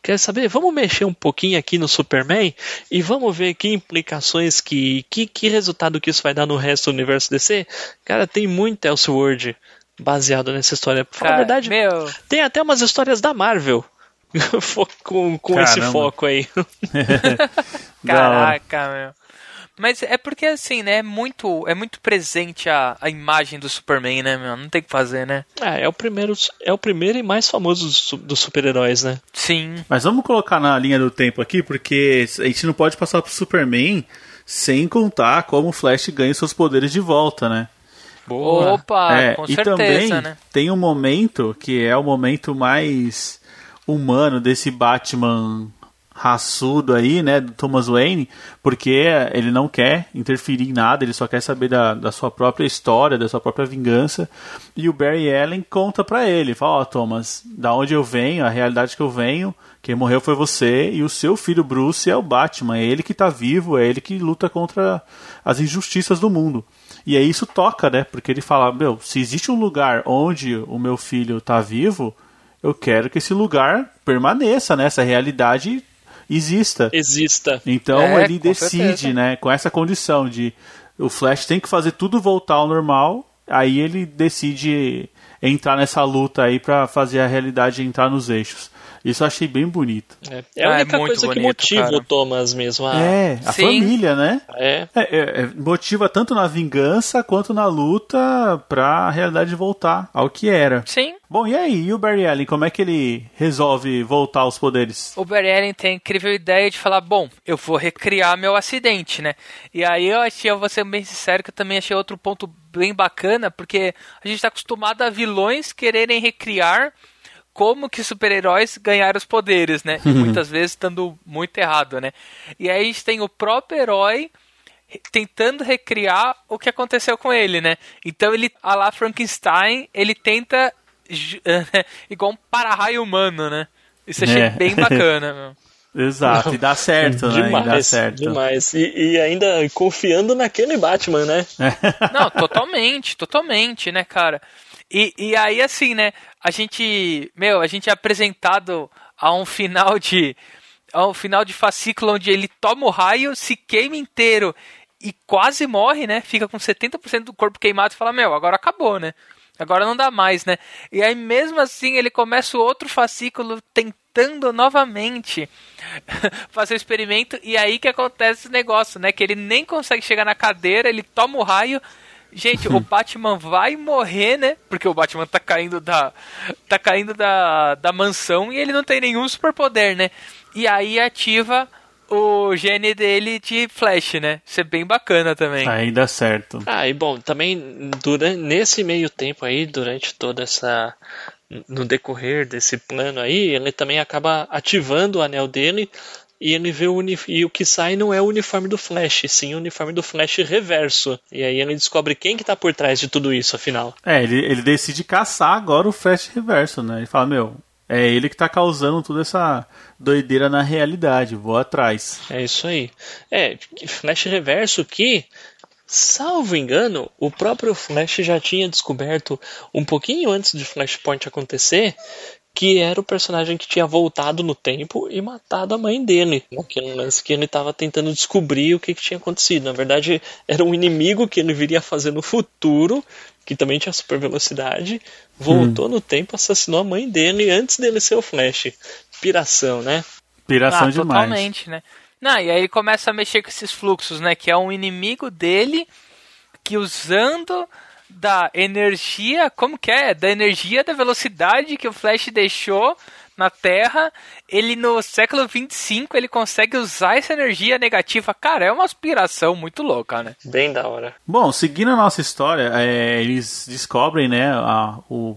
Speaker 3: quer saber? Vamos mexer um pouquinho aqui no Superman e vamos ver que implicações, que, que, que resultado que isso vai dar no resto do universo DC. Cara, tem muito Elseworld baseado nessa história. Pra falar a
Speaker 2: Cara,
Speaker 3: verdade,
Speaker 2: meu,
Speaker 3: tem até umas histórias da Marvel com, com esse foco aí.
Speaker 2: Caraca, meu. Mas é porque assim, né? É muito, é muito presente a, a imagem do Superman, né, meu? Não tem o que fazer, né?
Speaker 3: Ah, é o primeiro, é o primeiro e mais famoso dos, dos super-heróis, né?
Speaker 2: Sim.
Speaker 1: Mas vamos colocar na linha do tempo aqui, porque a gente não pode passar pro Superman sem contar como o Flash ganha seus poderes de volta, né?
Speaker 3: Boa.
Speaker 2: Opa,
Speaker 1: É,
Speaker 2: com
Speaker 1: e
Speaker 2: certeza,
Speaker 1: também
Speaker 2: né?
Speaker 1: tem um momento que é o momento mais humano desse Batman raçudo aí, né, do Thomas Wayne, porque ele não quer interferir em nada, ele só quer saber da, da sua própria história, da sua própria vingança. E o Barry Allen conta pra ele, fala, ó, Thomas, da onde eu venho, a realidade que eu venho, quem morreu foi você e o seu filho Bruce é o Batman, é ele que tá vivo, é ele que luta contra as injustiças do mundo. E aí isso toca, né? Porque ele fala, meu, se existe um lugar onde o meu filho tá vivo, eu quero que esse lugar permaneça, né? Essa realidade exista.
Speaker 3: Exista.
Speaker 1: Então
Speaker 2: É,
Speaker 1: ele decide,
Speaker 2: certeza.
Speaker 1: né, com essa condição de o Flash tem que fazer tudo voltar ao normal, aí ele decide entrar nessa luta aí pra fazer a realidade entrar nos eixos. Isso eu achei bem bonito.
Speaker 3: É, é a
Speaker 2: Ah, é
Speaker 3: única
Speaker 2: muito
Speaker 3: coisa que
Speaker 2: bonito,
Speaker 3: motiva
Speaker 2: cara.
Speaker 3: o Thomas mesmo. A,
Speaker 1: é, a
Speaker 2: sim.
Speaker 1: família, né?
Speaker 3: é.
Speaker 1: É, é, é, motiva tanto na vingança quanto na luta pra a realidade voltar ao que era.
Speaker 2: Sim.
Speaker 1: Bom, e aí, e o Barry Allen, como é que ele resolve voltar aos poderes?
Speaker 2: O Barry Allen tem a incrível ideia de falar, bom, eu vou recriar meu acidente, né? E aí eu achei, eu vou ser bem sincero, que eu também achei outro ponto bem bacana, porque a gente tá acostumado a vilões quererem recriar como que super-heróis ganharam os poderes, né? E muitas vezes estando muito errado, né? E aí a gente tem o próprio herói tentando recriar o que aconteceu com ele, né? Então ele, a lá Frankenstein, ele tenta igual um para-raio humano, né? Isso eu achei
Speaker 1: É.
Speaker 2: bem bacana, meu.
Speaker 1: Exato, e dá certo, né? E dá
Speaker 3: Demais,
Speaker 1: certo.
Speaker 3: demais. E, e ainda confiando naquele Batman, né?
Speaker 2: Não, totalmente, totalmente, né, cara? E, e aí, assim, né, a gente, meu, a gente é apresentado a um final de, a um final de fascículo onde ele toma o raio, se queima inteiro e quase morre, né, fica com 70% do corpo queimado e fala, meu, agora acabou, né, agora não dá mais, né, e aí mesmo assim ele começa o outro fascículo tentando novamente fazer o experimento e aí que acontece esse negócio, né, que ele nem consegue chegar na cadeira, ele toma o raio Gente, o Batman vai morrer, né? Porque o Batman tá caindo da tá caindo da, da mansão e ele não tem nenhum superpoder, né? E aí ativa o gene dele de Flash, né? Isso é bem bacana também.
Speaker 1: Aí dá certo.
Speaker 3: Ah, e bom, também durante, nesse meio tempo aí, durante toda essa. No decorrer desse plano aí, ele também acaba ativando o anel dele e ele vê o e o que sai não é o uniforme do Flash, sim o uniforme do Flash reverso. E aí ele descobre quem que tá por trás de tudo isso, afinal.
Speaker 1: É, ele, ele decide caçar agora o Flash Reverso, né? Ele fala, meu, é ele que tá causando toda essa doideira na realidade, vou atrás.
Speaker 3: É isso aí. É, Flash reverso que, salvo engano, o próprio Flash já tinha descoberto um pouquinho antes de Flashpoint acontecer que era o personagem que tinha voltado no tempo e matado a mãe dele. Aquele lance que ele estava tentando descobrir o que, que tinha acontecido. Na verdade, era um inimigo que ele viria fazer no futuro, que também tinha super velocidade, voltou hum. no tempo, assassinou a mãe dele antes dele ser o Flash. Piração, né?
Speaker 1: Piração ah, demais.
Speaker 2: Totalmente, né? Não, e aí ele começa a mexer com esses fluxos, né? Que é um inimigo dele que usando da energia, como que é? Da energia da velocidade que o Flash deixou na Terra, ele no século 25 ele consegue usar essa energia negativa. Cara, é uma aspiração muito louca, né?
Speaker 3: Bem da hora.
Speaker 1: Bom, seguindo a nossa história, é, eles descobrem, né, a, o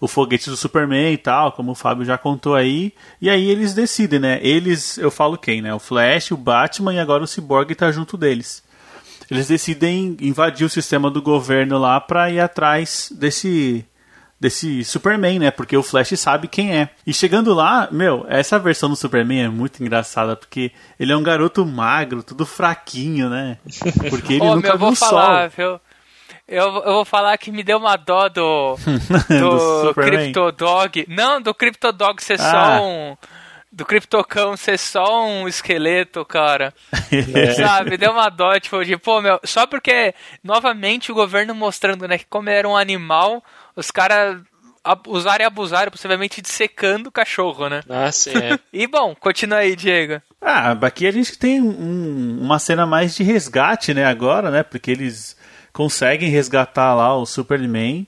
Speaker 1: o foguete do Superman e tal, como o Fábio já contou aí. E aí eles decidem, né? Eles, eu falo quem, né? O Flash, o Batman e agora o Cyborg tá junto deles eles decidem invadir o sistema do governo lá para ir atrás desse desse Superman, né? Porque o Flash sabe quem é. E chegando lá, meu, essa versão do Superman é muito engraçada, porque ele é um garoto magro, tudo fraquinho, né? Porque ele oh, nunca meu,
Speaker 2: vou falar, viu? Eu, eu vou falar que me deu uma dó do, do, do Cryptodog. Não, do Cryptodog ser ah. só um do Criptocão ser só um esqueleto, cara. É. Sabe? Deu uma dó, tipo, de, pô, meu, só porque, novamente, o governo mostrando, né, que como era um animal, os caras usaram e abusaram, possivelmente dissecando o cachorro, né?
Speaker 3: Ah, sim, é.
Speaker 2: e bom, continua aí, Diego.
Speaker 1: Ah, aqui a gente tem um, uma cena mais de resgate, né, agora, né, porque eles conseguem resgatar lá o Superman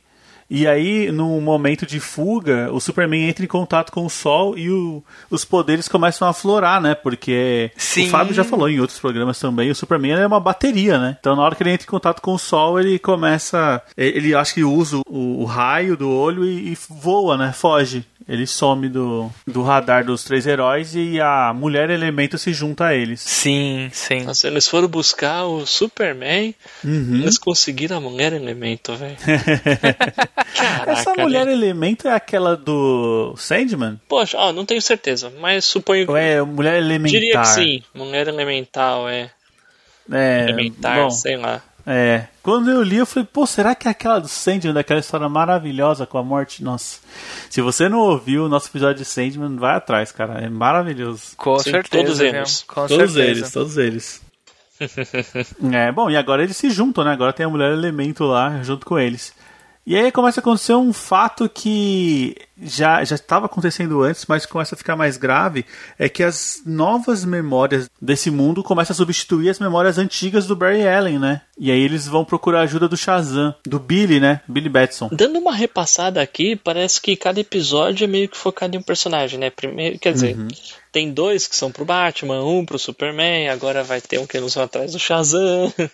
Speaker 1: e aí, no momento de fuga, o Superman entra em contato com o Sol e o, os poderes começam a aflorar, né? Porque Sim. o Fábio já falou em outros programas também, o Superman é uma bateria, né? Então, na hora que ele entra em contato com o Sol, ele começa. Ele acha que usa o, o raio do olho e, e voa, né? Foge ele some do, do radar dos três heróis e a mulher elemento se junta a eles.
Speaker 2: Sim, sim.
Speaker 3: Nossa, eles foram buscar o Superman, uhum. eles conseguiram a mulher elemento, velho.
Speaker 1: Essa mulher né? elemento é aquela do Sandman?
Speaker 3: Poxa, ó, não tenho certeza, mas suponho que.
Speaker 1: É mulher elementar?
Speaker 3: Diria que sim, mulher elemental, é.
Speaker 1: É.
Speaker 3: Elementar, bom, sei lá.
Speaker 1: É. Quando eu li, eu falei, pô, será que é aquela do Sandman, daquela história maravilhosa com a morte? Nossa. Se você não ouviu o nosso episódio de Sandman, vai atrás, cara. É maravilhoso.
Speaker 2: Com Sim, certeza.
Speaker 3: Todos eles.
Speaker 1: Com todos certeza. eles, todos eles. é, bom, e agora eles se juntam, né? Agora tem a mulher elemento lá junto com eles. E aí começa a acontecer um fato que já já estava acontecendo antes, mas começa a ficar mais grave, é que as novas memórias desse mundo começam a substituir as memórias antigas do Barry Allen, né? E aí eles vão procurar a ajuda do Shazam, do Billy, né? Billy Batson.
Speaker 3: Dando uma repassada aqui, parece que cada episódio é meio que focado em um personagem, né? Primeiro, quer dizer, uhum. Tem dois que são pro Batman, um pro Superman, agora vai ter um que eles vão atrás do Shazam.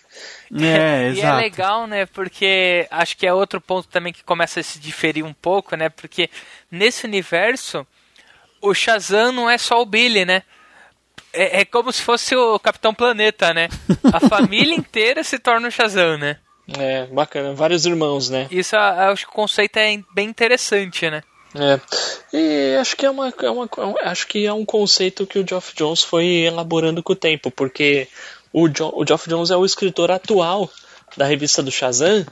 Speaker 1: É,
Speaker 2: e é legal, né? Porque acho que é outro ponto também que começa a se diferir um pouco, né? Porque nesse universo, o Shazam não é só o Billy, né? É, é como se fosse o Capitão Planeta, né? A família inteira se torna o Shazam, né?
Speaker 3: É, bacana. Vários irmãos, né?
Speaker 2: Isso acho que o conceito é bem interessante, né?
Speaker 3: É. E acho que é uma, é uma acho que é um conceito que o Geoff Jones foi elaborando com o tempo, porque o, jo, o Geoff Jones é o escritor atual da revista do Shazam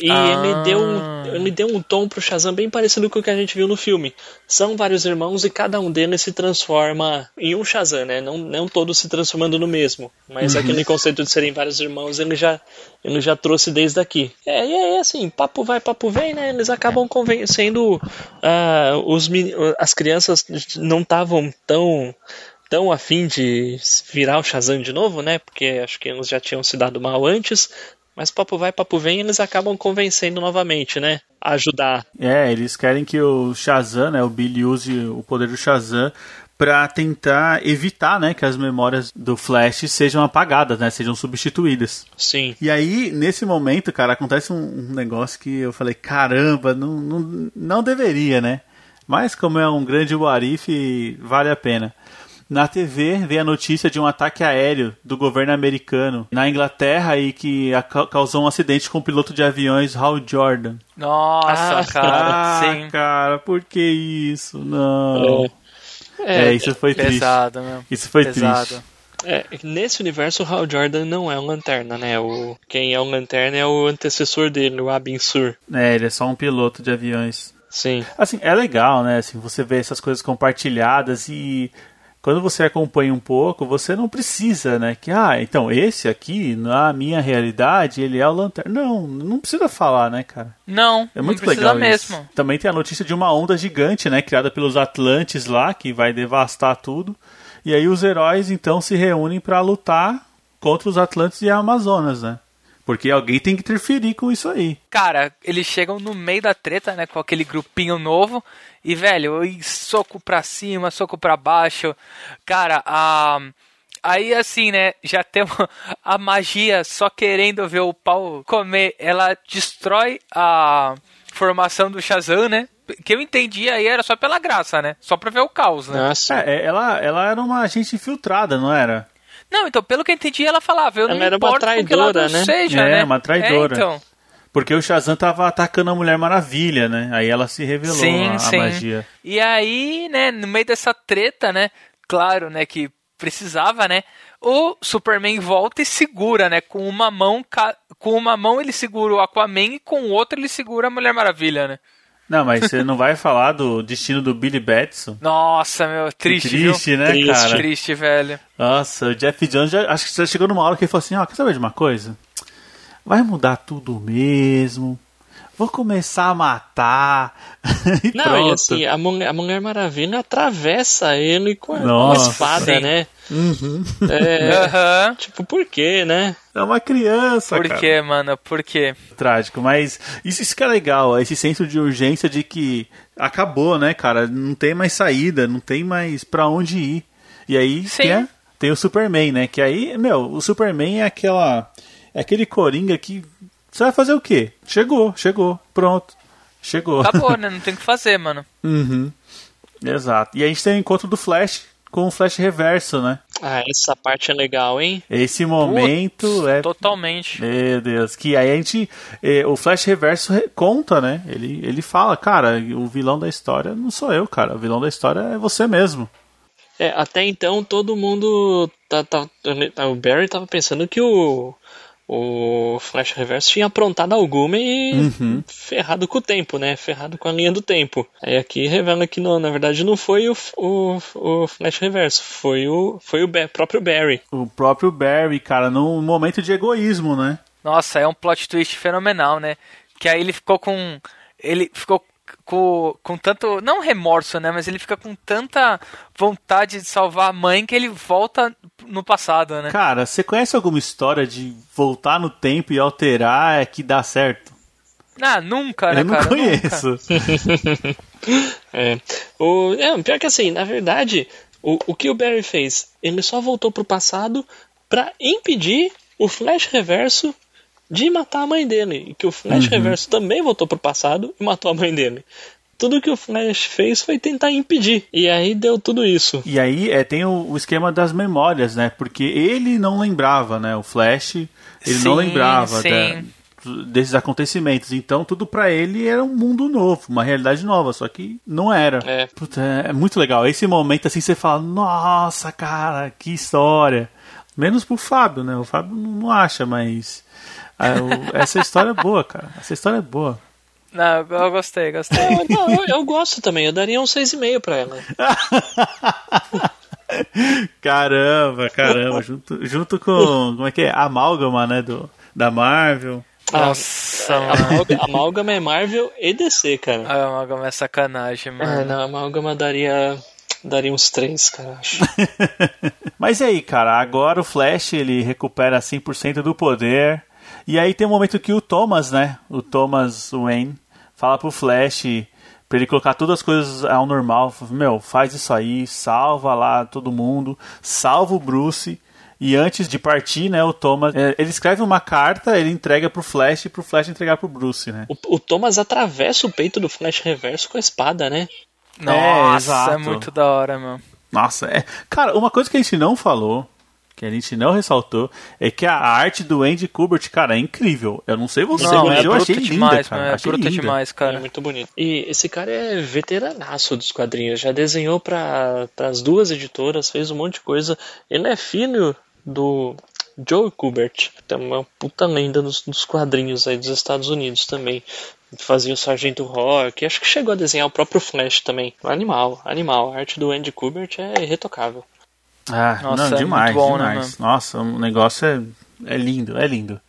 Speaker 3: e ah. ele, deu um, ele deu um tom pro Shazam bem parecido com o que a gente viu no filme. São vários irmãos e cada um deles se transforma em um Shazam, né? Não, não todos se transformando no mesmo. Mas uhum. aquele conceito de serem vários irmãos ele já, ele já trouxe desde aqui. É, e aí assim, papo vai, papo vem, né? Eles acabam convencendo. Uh, os, as crianças não estavam tão tão afim de virar o Shazam de novo, né? Porque acho que eles já tinham se dado mal antes. Mas papo vai, papo vem, eles acabam convencendo novamente, né? A ajudar.
Speaker 1: É, eles querem que o Shazam, né? O Billy use o poder do Shazam para tentar evitar, né, que as memórias do Flash sejam apagadas, né, sejam substituídas.
Speaker 3: Sim.
Speaker 1: E aí, nesse momento, cara, acontece um, negócio que eu falei, caramba, não, não, não deveria, né? Mas como é um grande Warif, vale a pena. Na TV vem a notícia de um ataque aéreo do governo americano na Inglaterra e que causou um acidente com o piloto de aviões Hal Jordan.
Speaker 2: Nossa, ah, cara,
Speaker 1: ah,
Speaker 2: sim.
Speaker 1: cara, por que isso? Não. É, é isso foi
Speaker 2: pesado,
Speaker 1: triste. Mesmo. Isso foi
Speaker 2: pesado.
Speaker 1: triste.
Speaker 3: É, nesse universo, o Hal Jordan não é um lanterna, né? O, quem é um lanterna é o antecessor dele, o Abin Sur.
Speaker 1: É, ele é só um piloto de aviões.
Speaker 3: Sim.
Speaker 1: Assim, é legal, né? Assim, você vê essas coisas compartilhadas e quando você acompanha um pouco, você não precisa, né? Que, ah, então esse aqui, na minha realidade, ele é o Lanterna. Não, não precisa falar, né, cara?
Speaker 2: Não,
Speaker 1: É muito
Speaker 2: não
Speaker 1: legal
Speaker 2: mesmo.
Speaker 1: isso. Também tem a notícia de uma onda gigante, né? Criada pelos Atlantes lá, que vai devastar tudo. E aí os heróis, então, se reúnem pra lutar contra os Atlantes e a Amazonas, né? Porque alguém tem que interferir com isso aí.
Speaker 2: Cara, eles chegam no meio da treta, né, com aquele grupinho novo e velho, e soco pra cima, soco pra baixo. Cara, a Aí assim, né, já tem a magia só querendo ver o pau comer, ela destrói a formação do Shazam, né? Que eu entendi aí era só pela graça, né? Só pra ver o caos, né?
Speaker 3: Nossa.
Speaker 1: É, é, ela, ela era uma agente infiltrada, não era?
Speaker 2: Não, então, pelo que eu entendi, ela falava, eu não
Speaker 3: Ela era uma
Speaker 2: importo com que lado
Speaker 3: traidora, né?
Speaker 2: seja,
Speaker 1: É,
Speaker 2: né?
Speaker 1: uma traidora.
Speaker 2: É, então.
Speaker 1: Porque o Shazam tava atacando a Mulher Maravilha, né? Aí ela se revelou
Speaker 2: Sim,
Speaker 1: a, a
Speaker 2: sim.
Speaker 1: magia.
Speaker 2: E aí, né, no meio dessa treta, né, claro, né, que precisava, né, o Superman volta e segura, né, com uma mão, com uma mão ele segura o Aquaman e com outra ele segura a Mulher Maravilha, né.
Speaker 1: Não, mas você não vai falar do destino do Billy Batson?
Speaker 2: Nossa, meu, triste,
Speaker 1: Triste,
Speaker 2: viu?
Speaker 1: né,
Speaker 3: Triste.
Speaker 1: cara?
Speaker 2: Triste, velho.
Speaker 1: Nossa, o Jeff Jones já, acho que já chegou numa hora que ele falou assim, ó, quer saber de uma coisa? Vai mudar tudo mesmo. Vou começar a matar. e
Speaker 3: Não,
Speaker 1: pronto.
Speaker 3: e assim, a Mulher, a Mulher Maravilha atravessa ele com
Speaker 1: Nossa,
Speaker 3: espada,
Speaker 2: sim.
Speaker 3: né?
Speaker 1: Uhum.
Speaker 3: É,
Speaker 2: Aham.
Speaker 3: tipo, por quê, né?
Speaker 1: É uma criança,
Speaker 2: Por
Speaker 1: cara.
Speaker 2: quê, mano? Por quê?
Speaker 1: Trágico, mas isso, isso que é legal, esse senso de urgência de que acabou, né, cara? Não tem mais saída, não tem mais pra onde ir. E aí
Speaker 2: Sim.
Speaker 1: tem, a- tem o Superman, né? Que aí, meu, o Superman é aquela. É aquele coringa que. Você vai fazer o quê? Chegou, chegou, pronto. Chegou.
Speaker 2: Acabou, né? Não tem o que fazer, mano.
Speaker 1: Uhum. Exato. E a gente tem o encontro do Flash com o Flash reverso, né?
Speaker 3: Ah, essa parte é legal, hein?
Speaker 1: Esse momento
Speaker 2: Putz,
Speaker 1: é
Speaker 2: Totalmente.
Speaker 1: Meu Deus, que aí a gente. eh, o Flash Reverso re- conta, né? Ele, ele fala, cara, o vilão da história não sou eu, cara. O vilão da história é você mesmo.
Speaker 3: É, até então todo mundo. Tá- tá- o Barry tava pensando que o. O Flash Reverso tinha aprontado alguma e
Speaker 1: Uhum.
Speaker 3: ferrado com o tempo, né? Ferrado com a linha do tempo. Aí aqui revela que não, na verdade não foi o, o, o Flash Reverso, foi o, foi o Ba- próprio Barry.
Speaker 1: O próprio Barry, cara, num momento de egoísmo, né?
Speaker 2: Nossa, é um plot twist fenomenal, né? Que aí ele ficou com. Ele ficou com, com tanto. Não remorso, né? Mas ele fica com tanta vontade de salvar a mãe que ele volta no passado, né?
Speaker 1: Cara, você conhece alguma história de voltar no tempo e alterar é que dá certo?
Speaker 2: Ah, nunca, né,
Speaker 1: eu não
Speaker 2: cara?
Speaker 1: conheço.
Speaker 3: É. O, é, pior que assim, na verdade, o, o que o Barry fez? Ele só voltou pro passado pra impedir o Flash Reverso de matar a mãe dele. E que o Flash Reverso também voltou pro passado e matou a mãe dele. Tudo que o Flash fez foi tentar impedir. E aí deu tudo isso.
Speaker 1: E aí é, tem o, o esquema das memórias, né? Porque ele não lembrava, né? O Flash, ele não
Speaker 2: Sim,
Speaker 1: lembrava
Speaker 2: sim.
Speaker 1: da- desses acontecimentos. Então tudo pra ele era um mundo novo, uma realidade nova, só que não era.
Speaker 3: É.
Speaker 1: Puta, é muito legal. Esse momento assim você fala, nossa, cara, que história. Menos pro Fábio, né? O Fábio não não acha, mas essa história é boa, cara. Essa história é boa.
Speaker 2: Não, eu gostei, gostei.
Speaker 3: Eu, não, eu, eu gosto também, eu daria um 6,5 pra ela.
Speaker 1: Caramba, caramba, junto, junto com, como é que é? Amálgama, né, do, da Marvel.
Speaker 2: Nossa,
Speaker 3: A
Speaker 2: mano.
Speaker 3: Amálgama, Amálgama é Marvel e DC, cara.
Speaker 2: Ah, Amalgama é sacanagem,
Speaker 3: Ah,
Speaker 2: mano.
Speaker 3: não, a Amálgama daria, daria uns 3, cara, acho.
Speaker 1: Mas e aí, cara, agora o Flash, ele recupera 100% do poder, e aí tem um momento que o Thomas, né, o Thomas Wayne, fala pro Flash pra ele colocar todas as coisas ao normal, meu, faz isso aí, salva lá todo mundo, salva o Bruce, e antes de partir, né, o Thomas, é, ele escreve uma carta, ele entrega pro Flash, pro Flash entregar pro Bruce, né.
Speaker 3: O, o Thomas atravessa o peito do Flash Reverso com a espada, né?
Speaker 2: Nossa, é,
Speaker 1: exato.
Speaker 2: muito da hora, meu.
Speaker 1: Nossa, é. Cara, uma coisa que a gente não falou, que a gente não ressaltou, é que a arte do Andy Kubert, cara, é incrível. Eu não sei você,
Speaker 2: Não,
Speaker 1: mas
Speaker 2: é
Speaker 1: eu achei linda,
Speaker 2: demais,
Speaker 1: cara.
Speaker 2: É
Speaker 1: achei
Speaker 2: bruta
Speaker 1: linda.
Speaker 2: demais,
Speaker 3: É
Speaker 2: cara.
Speaker 3: muito bonito. E esse cara é veteranaço dos quadrinhos, já desenhou para as duas editoras, fez um monte de coisa. Ele é filho do Joe Kubert, é uma puta lenda dos, dos quadrinhos aí dos Estados Unidos também. Fazia o Sargento Rock, acho que chegou a desenhar o próprio Flash também. Animal, animal. A arte do Andy Kubert é irretocável.
Speaker 1: Ah,
Speaker 2: Nossa,
Speaker 1: não,
Speaker 2: é
Speaker 1: demais,
Speaker 2: muito bom, né,
Speaker 1: demais. Nossa, o negócio é, é lindo, é lindo.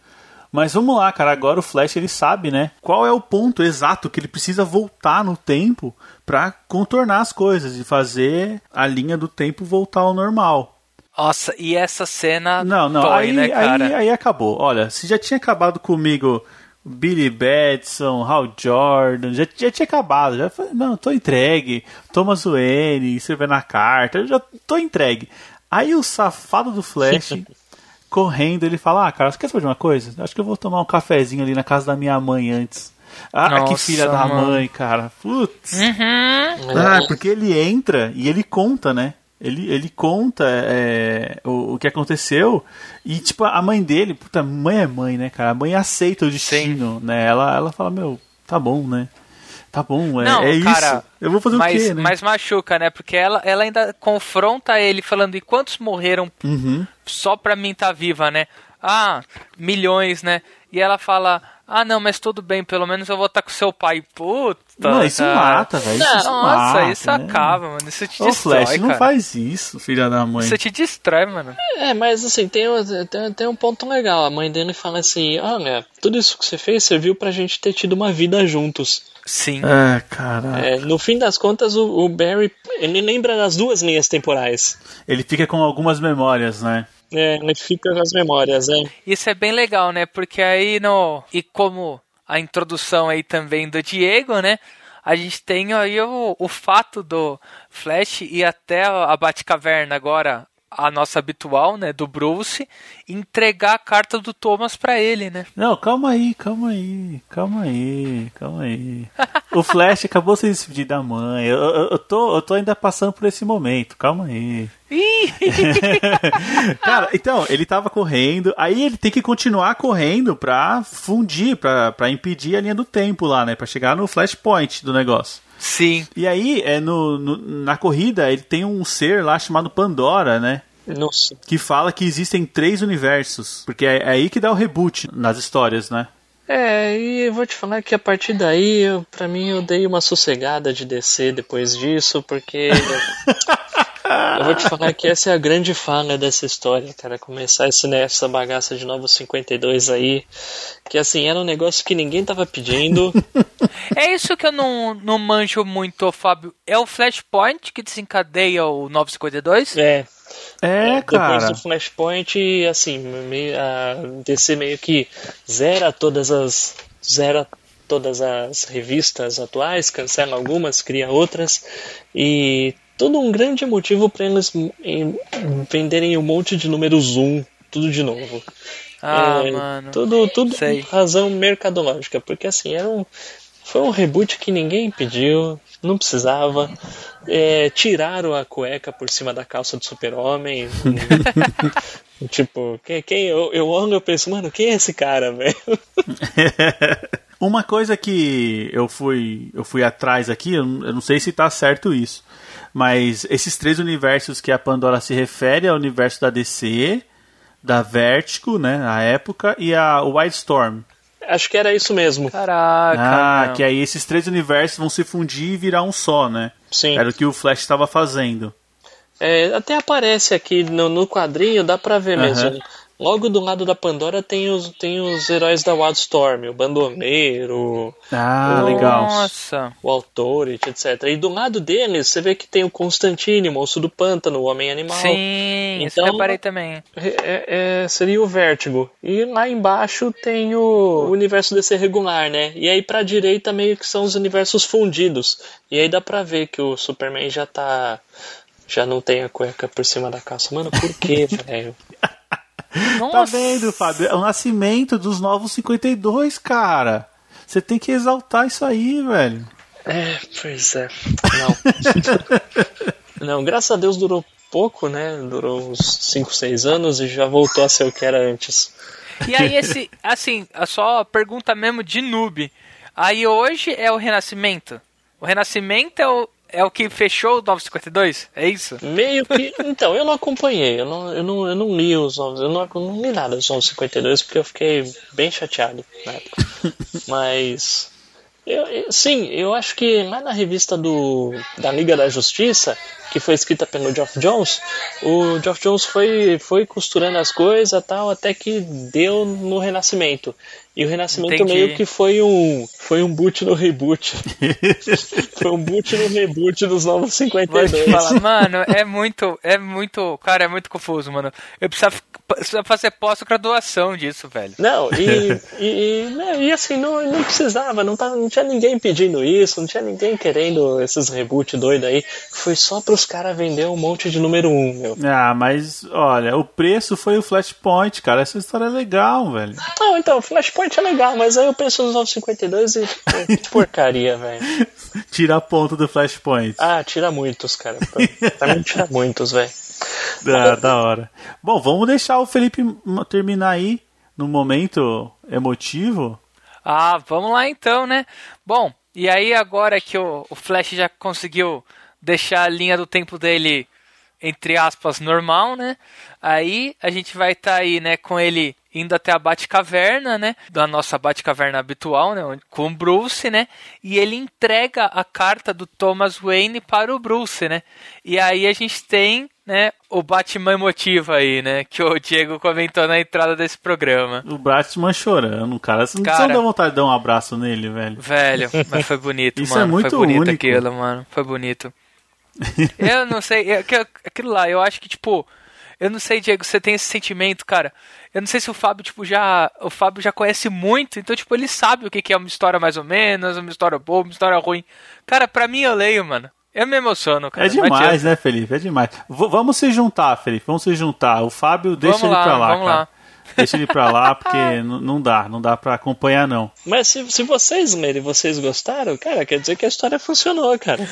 Speaker 1: Mas vamos lá, cara. Agora o Flash ele sabe, né? Qual é o ponto exato que ele precisa voltar no tempo pra contornar as coisas e fazer a linha do tempo voltar ao normal.
Speaker 2: Nossa, e essa cena
Speaker 1: Não, não,
Speaker 2: dói,
Speaker 1: aí,
Speaker 2: né, cara?
Speaker 1: aí, aí acabou. Olha, se já tinha acabado comigo Billy Batson, Hal Jordan, já, já tinha acabado. Já falei, não, tô entregue. Thomas Wayne, escrevendo a carta, eu já tô entregue. Aí o safado do Flash, correndo, ele fala: Ah, cara, você quer saber de uma coisa? Acho que eu vou tomar um cafezinho ali na casa da minha mãe antes. Ah, que
Speaker 2: Nossa,
Speaker 1: filha da
Speaker 2: mano.
Speaker 1: mãe, cara. Putz.
Speaker 2: Uhum.
Speaker 1: Ah, porque ele entra e ele conta, né? Ele, ele conta é, o, o que aconteceu e, tipo, a mãe dele, puta, mãe é mãe, né, cara? A mãe aceita o destino, né? Ela, ela fala, meu, tá bom, né? Tá bom, é,
Speaker 2: Não,
Speaker 1: é
Speaker 2: cara,
Speaker 1: isso. Eu vou fazer
Speaker 2: mas,
Speaker 1: o quê, né?
Speaker 2: mas machuca, né? Porque ela, ela ainda confronta ele falando, e quantos morreram
Speaker 1: Uhum.
Speaker 2: só pra mim tá viva, né? Ah, milhões, né? E ela fala, ah não, mas tudo bem, pelo menos eu vou estar com seu pai. Puta,
Speaker 1: Não, isso
Speaker 2: cara.
Speaker 1: mata, velho.
Speaker 2: Nossa,
Speaker 1: mata,
Speaker 2: isso
Speaker 1: né?
Speaker 2: acaba, mano. Isso te
Speaker 1: Ô,
Speaker 2: destrói,
Speaker 1: Flash, não
Speaker 2: cara.
Speaker 1: faz isso, filha da mãe.
Speaker 2: Isso te destrói, mano.
Speaker 3: É, mas assim, tem, um- tem, tem um ponto legal. A mãe dele fala assim: Olha, tudo isso que você fez serviu pra gente ter tido uma vida juntos.
Speaker 2: Sim.
Speaker 1: É, caralho.
Speaker 3: É, no fim das contas, o, o Barry ele lembra das duas linhas temporais.
Speaker 1: Ele fica com algumas memórias, né?
Speaker 3: É, ele fica com as memórias, é.
Speaker 2: Isso é bem legal, né? Porque aí no. E como a introdução aí também do Diego, né? A gente tem aí o, o fato do Flash e até a Batcaverna agora, a nossa habitual, né? Do Bruce, entregar a carta do Thomas pra ele, né?
Speaker 1: Não, calma aí, calma aí, calma aí, calma aí. O Flash acabou se despedir da mãe. Eu, eu, eu tô, eu tô ainda passando por esse momento, calma aí. Cara, então, ele tava correndo, aí ele tem que continuar correndo pra fundir, pra, pra impedir a linha do tempo lá, né? Pra chegar no flashpoint do negócio.
Speaker 2: Sim.
Speaker 1: E aí, é no, no- na corrida, ele tem um ser lá chamado Pandora, né?
Speaker 3: Nossa.
Speaker 1: Que fala que existem três universos. Porque é, é aí que dá o reboot nas histórias, né?
Speaker 3: É, e eu vou te falar que a partir daí, eu, pra mim, eu dei uma sossegada de descer depois disso, porque. eu vou te falar que essa é a grande falha dessa história, cara. Começar esse, né, essa bagaça de Novo 52 aí. Que assim, era um negócio que ninguém tava pedindo.
Speaker 2: É isso que eu não, não manjo muito, Fábio. É o Flashpoint que desencadeia o 952?
Speaker 3: é.
Speaker 1: É, cara.
Speaker 3: Depois do Flashpoint, assim, meio, a DC meio que zera todas as. zera todas as revistas atuais, cancela algumas, cria outras. E todo um grande motivo para eles em- venderem um monte de números 1, tudo de novo.
Speaker 2: Ah,
Speaker 3: É,
Speaker 2: mano.
Speaker 3: Tudo, tudo
Speaker 2: Sei.
Speaker 3: razão mercadológica, porque assim, era um, foi um reboot que ninguém pediu, não precisava. É, tiraram a cueca por cima da calça do super-homem. tipo, quem, quem eu, eu olho e eu penso, mano, quem é esse cara, velho?
Speaker 1: Uma coisa que eu fui, eu fui atrás aqui, eu não eu não sei se tá certo isso, mas esses três universos que a Pandora se refere é o universo da DC, da Vertigo, né, na época, e a Wildstorm.
Speaker 3: Acho que era isso mesmo.
Speaker 2: Caraca.
Speaker 1: Ah,
Speaker 2: meu.
Speaker 1: que aí esses três universos vão se fundir e virar um só, né?
Speaker 3: Sim.
Speaker 1: Era o que o Flash estava fazendo.
Speaker 3: É, até aparece aqui no, no quadrinho, dá pra ver
Speaker 1: Aham.
Speaker 3: mesmo. Logo do lado da Pandora tem os, tem os heróis da Wildstorm, o Bandoleiro,
Speaker 1: Ah, legal.
Speaker 2: Nossa.
Speaker 3: o Authority, etc. E do lado deles, você vê que tem o Constantine, o Monstro do Pântano, o Homem Animal.
Speaker 2: Sim, isso
Speaker 3: Então-
Speaker 2: eu reparei também.
Speaker 3: É- é- seria o Vértigo. E lá embaixo tem o universo DC regular, né? E aí pra direita meio que são os universos fundidos. E aí dá pra ver que o Superman já tá. Já não tem a cueca por cima da calça. Mano, por quê, velho?
Speaker 1: Tá
Speaker 2: Nossa.
Speaker 1: vendo, Fábio? É o nascimento dos novos 52, cara. Você tem que exaltar isso aí, velho.
Speaker 3: É, pois é. Não. não, graças a Deus durou pouco, né? Durou uns 5, 6 anos e já voltou a ser o que era antes.
Speaker 2: E aí esse, assim, a só pergunta mesmo de noob. Aí hoje é o Renascimento? O Renascimento é o, é o que fechou o 952? É isso?
Speaker 3: Meio que. Então, eu não acompanhei, eu não, eu não, eu não li os novos, eu não, eu não li nada dos 952 porque eu fiquei bem chateado na época. Mas. Eu, eu, sim, eu acho que lá na revista do, da Liga da Justiça, que foi escrita pelo Geoff Jones, o Geoff Jones foi, foi costurando as coisas tal, até que deu no Renascimento. E o Renascimento
Speaker 2: Entendi.
Speaker 3: meio que foi um, foi um boot no reboot. foi um boot no reboot dos Novos
Speaker 2: Vou
Speaker 3: 52.
Speaker 2: te falar, mano, é muito, é muito, cara, é muito confuso, mano. Eu precisava, precisava fazer pós-graduação disso, velho.
Speaker 3: Não, e, e, e, né, e assim, não, não precisava, não, tá, não tinha ninguém pedindo isso, não tinha ninguém querendo esses reboot doido aí. Foi só pros caras vender um monte de número um, meu.
Speaker 1: Ah, mas olha, o preço foi o Flashpoint, cara. Essa história é legal, velho.
Speaker 3: Não, então, o Flashpoint é legal, mas aí eu penso nos 952 e, tipo, que porcaria, velho.
Speaker 1: Tira a ponta do Flashpoint.
Speaker 3: Ah, tira muitos, cara. Pra, pra mim tira muitos, velho.
Speaker 1: Da, hora. Bom, vamos deixar o Felipe terminar aí no momento emotivo.
Speaker 2: Ah, vamos lá então, né? Bom, e aí agora que o, o Flash já conseguiu deixar a linha do tempo dele, entre aspas, normal, né? Aí a gente vai estar aí, né, com ele indo até a Batcaverna, né? Da nossa Batcaverna habitual, né? Com o Bruce, né? E ele entrega a carta do Thomas Wayne para o Bruce, né? E aí a gente tem, né, o Batman emotivo aí, né? Que o Diego comentou na entrada desse programa.
Speaker 1: O Batman chorando, cara. Você não
Speaker 2: Cara.
Speaker 1: dá vontade de dar um abraço nele, velho.
Speaker 2: Velho, mas foi bonito,
Speaker 1: Isso
Speaker 2: mano.
Speaker 1: é muito
Speaker 2: foi bonito
Speaker 1: único.
Speaker 2: aquilo, mano. Foi bonito. eu não sei, é aquilo- lá, eu acho que, tipo, eu não sei, Diego, você tem esse sentimento, cara. Eu não sei se o Fábio, tipo, já. O Fábio já conhece muito, então, tipo, ele sabe o que que é uma história mais ou menos, uma história boa, uma história ruim. Cara, pra mim eu leio, mano. Eu me emociono, cara.
Speaker 1: É demais, né, Felipe? É demais. V- vamos se juntar, Felipe. Vamos se juntar. O Fábio, deixa
Speaker 2: Vamos
Speaker 1: ele
Speaker 2: lá,
Speaker 1: pra lá,
Speaker 2: vamos
Speaker 1: cara.
Speaker 2: lá.
Speaker 1: Deixa ele pra lá, porque não dá. Não dá pra acompanhar, não.
Speaker 3: Mas se, se vocês lerem e vocês gostaram, cara, quer dizer que a história funcionou, cara.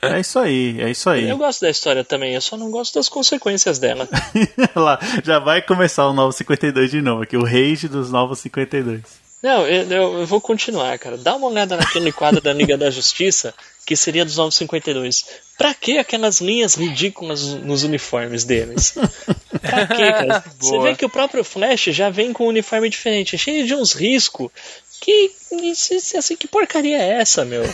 Speaker 1: É isso aí, é isso aí.
Speaker 3: Eu gosto da história também, eu só não gosto das consequências dela.
Speaker 1: lá, já vai começar o Novo 52 de novo aqui. O rage dos Novos 52.
Speaker 3: Não, eu, eu, vou continuar, cara. Dá uma olhada naquele quadro da Liga da Justiça, que seria dos 952. Pra que aquelas linhas ridículas nos uniformes deles? Pra que, cara? Você vê que o próprio Flash já vem com um uniforme diferente, cheio de uns riscos. Que, assim, que porcaria é essa, meu?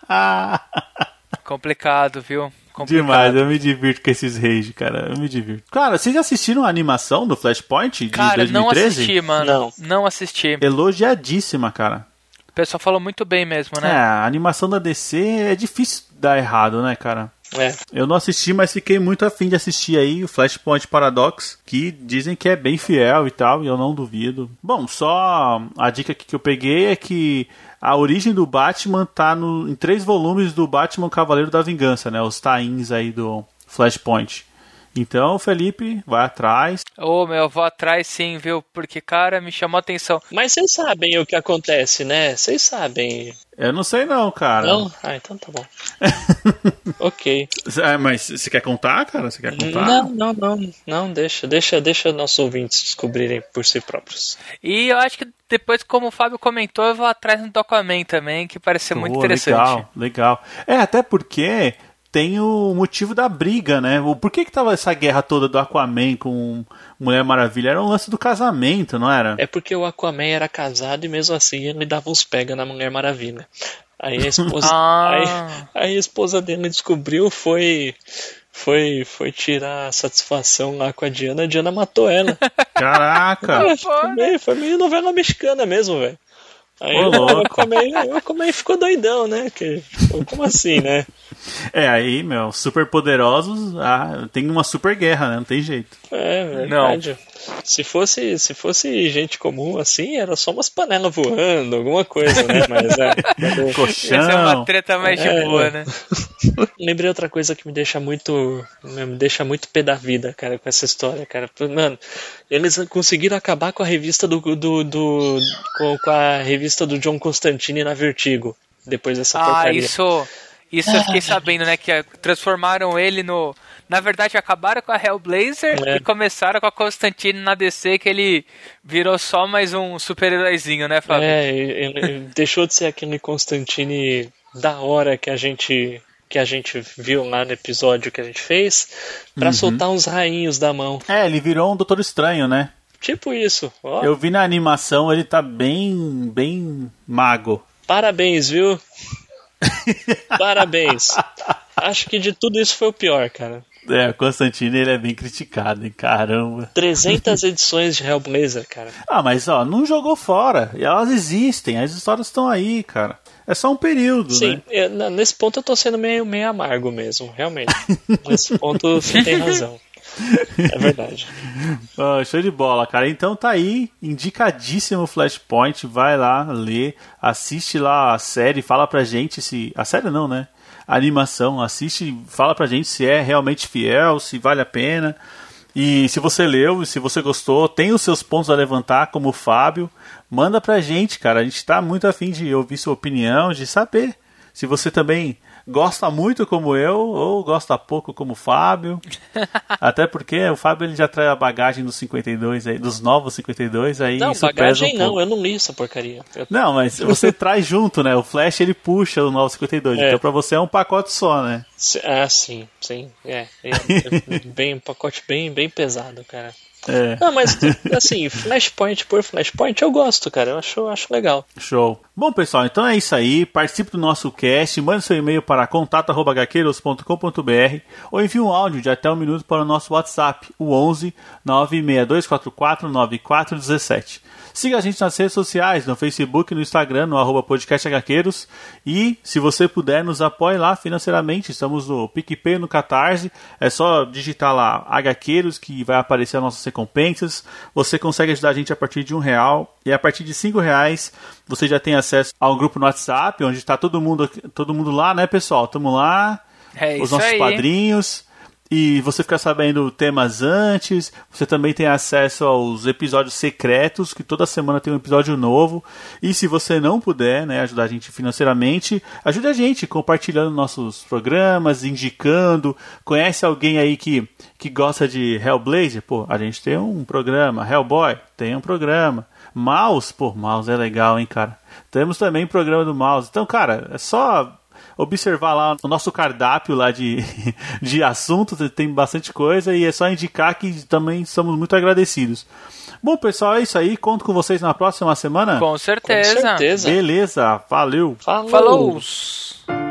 Speaker 2: Complicado, viu? Complicado.
Speaker 1: Demais, eu me divirto com esses rage, cara. Eu me divirto. Cara, vocês assistiram a animação do Flashpoint de
Speaker 2: Cara,
Speaker 1: 2013?
Speaker 2: não assisti, mano.
Speaker 3: Não.
Speaker 2: Não assisti.
Speaker 1: Elogiadíssima, cara.
Speaker 2: O pessoal falou muito bem mesmo,
Speaker 1: É,
Speaker 2: né?
Speaker 1: a animação da DC é difícil dar errado, né, cara?
Speaker 3: É.
Speaker 1: Eu não assisti, mas fiquei muito afim de assistir aí o Flashpoint Paradox, que dizem que é bem fiel e tal, e eu não duvido. Bom, só a dica aqui que eu peguei é que a origem do Batman tá no, em três volumes do Batman Cavaleiro da Vingança, né? Os tains aí do Flashpoint. Então, Felipe, vai atrás.
Speaker 2: Ô, meu, eu vou atrás sim, viu? Porque, cara, me chamou a atenção.
Speaker 3: Mas vocês sabem o que acontece, né? Vocês sabem.
Speaker 1: Eu não sei não, cara.
Speaker 3: Não? Ah, então tá bom. ok.
Speaker 1: É, mas você quer contar, cara? Você quer contar?
Speaker 3: Não, não, não, não, deixa, deixa, deixa nossos ouvintes descobrirem por si próprios.
Speaker 2: E eu acho que depois, como o Fábio comentou, eu vou atrás do Aquaman também, que parece ser muito interessante.
Speaker 1: Legal, legal. É, até porque tem o motivo da briga, né? O- Por que que tava essa guerra toda do Aquaman com Mulher Maravilha? Era um lance do casamento, não era?
Speaker 3: É porque o Aquaman era casado e mesmo assim ele dava uns pega na Mulher Maravilha. Aí a esposa,
Speaker 2: Ah.
Speaker 3: aí, aí a esposa dele descobriu, foi, foi, foi tirar a satisfação lá com a Diana, a Diana matou ela.
Speaker 1: Caraca!
Speaker 3: É, foi, meio, foi meio novela mexicana mesmo, velho. Aí
Speaker 1: Ô, louco.
Speaker 3: Aquaman, o Aquaman ficou doidão, né? Que, como assim, né?
Speaker 1: É, aí, meu, super poderosos, ah, tem uma super guerra, né? Não tem jeito.
Speaker 3: É verdade. Se fosse, se fosse gente comum assim, era só umas panelas voando, alguma coisa, né? Mas é.
Speaker 2: Essa é uma treta mais de
Speaker 3: É.
Speaker 2: boa, né?
Speaker 3: Lembrei outra coisa que me deixa muito. Me deixa muito pé da vida, cara, com essa história, cara. Mano, eles conseguiram acabar com a revista do. do, do com, com a revista do John Constantine na Vertigo. Depois dessa
Speaker 2: Ah,
Speaker 3: porcaria.
Speaker 2: isso. Isso eu fiquei sabendo, né? Que transformaram ele no. Na verdade, acabaram com a Hellblazer
Speaker 3: É.
Speaker 2: e começaram com a Constantine na DC, que ele virou só mais um super-heróizinho, né, Fábio?
Speaker 3: É, ele ele deixou de ser aquele Constantine da hora que a gente que a gente viu lá no episódio que a gente fez pra
Speaker 1: Uhum.
Speaker 3: soltar uns rainhos da mão.
Speaker 1: É, ele virou um Doutor Estranho, né?
Speaker 3: Tipo isso. Ó,
Speaker 1: Eu vi na animação, ele tá bem, bem mago.
Speaker 3: Parabéns, viu? Parabéns. Acho que de tudo isso foi o pior, cara.
Speaker 1: É, o Constantino ele é bem criticado, hein? Caramba.
Speaker 3: 300 edições de Hellblazer, cara.
Speaker 1: Ah, mas ó, não jogou fora. E elas existem, as histórias estão aí, cara. É só um período,
Speaker 3: Sim,
Speaker 1: né?
Speaker 3: eu- na- nesse ponto eu tô sendo meio, meio amargo mesmo, realmente. nesse ponto você tem razão. É verdade.
Speaker 1: Ó, show de bola, cara. Então tá aí, indicadíssimo Flashpoint. Vai lá, lê, assiste lá a série, fala pra gente se. A série não, né? Animação, assiste, fala pra gente se é realmente fiel, se vale a pena. E se você leu, se você gostou, tem os seus pontos a levantar, como o Fábio, manda pra gente, cara. A gente tá muito afim de ouvir sua opinião, de saber se você também gosta muito como eu ou gosta pouco como o Fábio. Até porque o Fábio ele já traz a bagagem dos 52 aí, dos novos 52, aí
Speaker 3: Não, bagagem
Speaker 1: um
Speaker 3: não,
Speaker 1: pouco.
Speaker 3: eu não li essa porcaria. Eu-
Speaker 1: Não, mas você traz junto, né? O Flash ele puxa o novo 52.
Speaker 3: É.
Speaker 1: Então pra você é um pacote só, né?
Speaker 3: Ah, sim, sim. É, é, é bem, um pacote bem, bem pesado, cara.
Speaker 1: É.
Speaker 3: Não, mas assim, Flashpoint por Flashpoint eu gosto, cara. Eu acho, acho legal.
Speaker 1: Show. Bom, pessoal, então é isso aí. Participe do nosso cast, mande seu e-mail para contato.hqueiros.com.br ou envie um áudio de até um minuto para o nosso WhatsApp, o 11 96244 9417. Siga a gente nas redes sociais, no Facebook e no Instagram, no arroba podcast HQueiros. E, se você puder, nos apoie lá financeiramente. Estamos no PicPay no Catarse. É só digitar lá HQueiros que vai aparecer as nossas recompensas. Você consegue ajudar a gente a partir de um real. E a partir de cinco reais você já tem acesso a um grupo no WhatsApp, onde está todo mundo, todo mundo lá, né, pessoal? Estamos lá,
Speaker 2: É
Speaker 1: os nossos
Speaker 2: aí.
Speaker 1: padrinhos. E você fica sabendo temas antes. Você também tem acesso aos episódios secretos, que toda semana tem um episódio novo. E se você não puder né, ajudar a gente financeiramente, ajude a gente compartilhando nossos programas, indicando. Conhece alguém aí que, que gosta de Hellblazer? Pô, a gente tem um programa. Hellboy, tem um programa. Mouse, pô, Mouse é legal, hein, cara. Temos também programa do Mouse. Então, cara, é só observar lá o nosso cardápio lá de, de assuntos, tem bastante coisa e é só indicar que também somos muito agradecidos. Bom, pessoal, é isso aí. Conto com vocês na próxima semana.
Speaker 2: Com
Speaker 3: Com
Speaker 2: certeza.
Speaker 3: certeza.
Speaker 1: Beleza, valeu.
Speaker 3: Falou.
Speaker 2: Falou!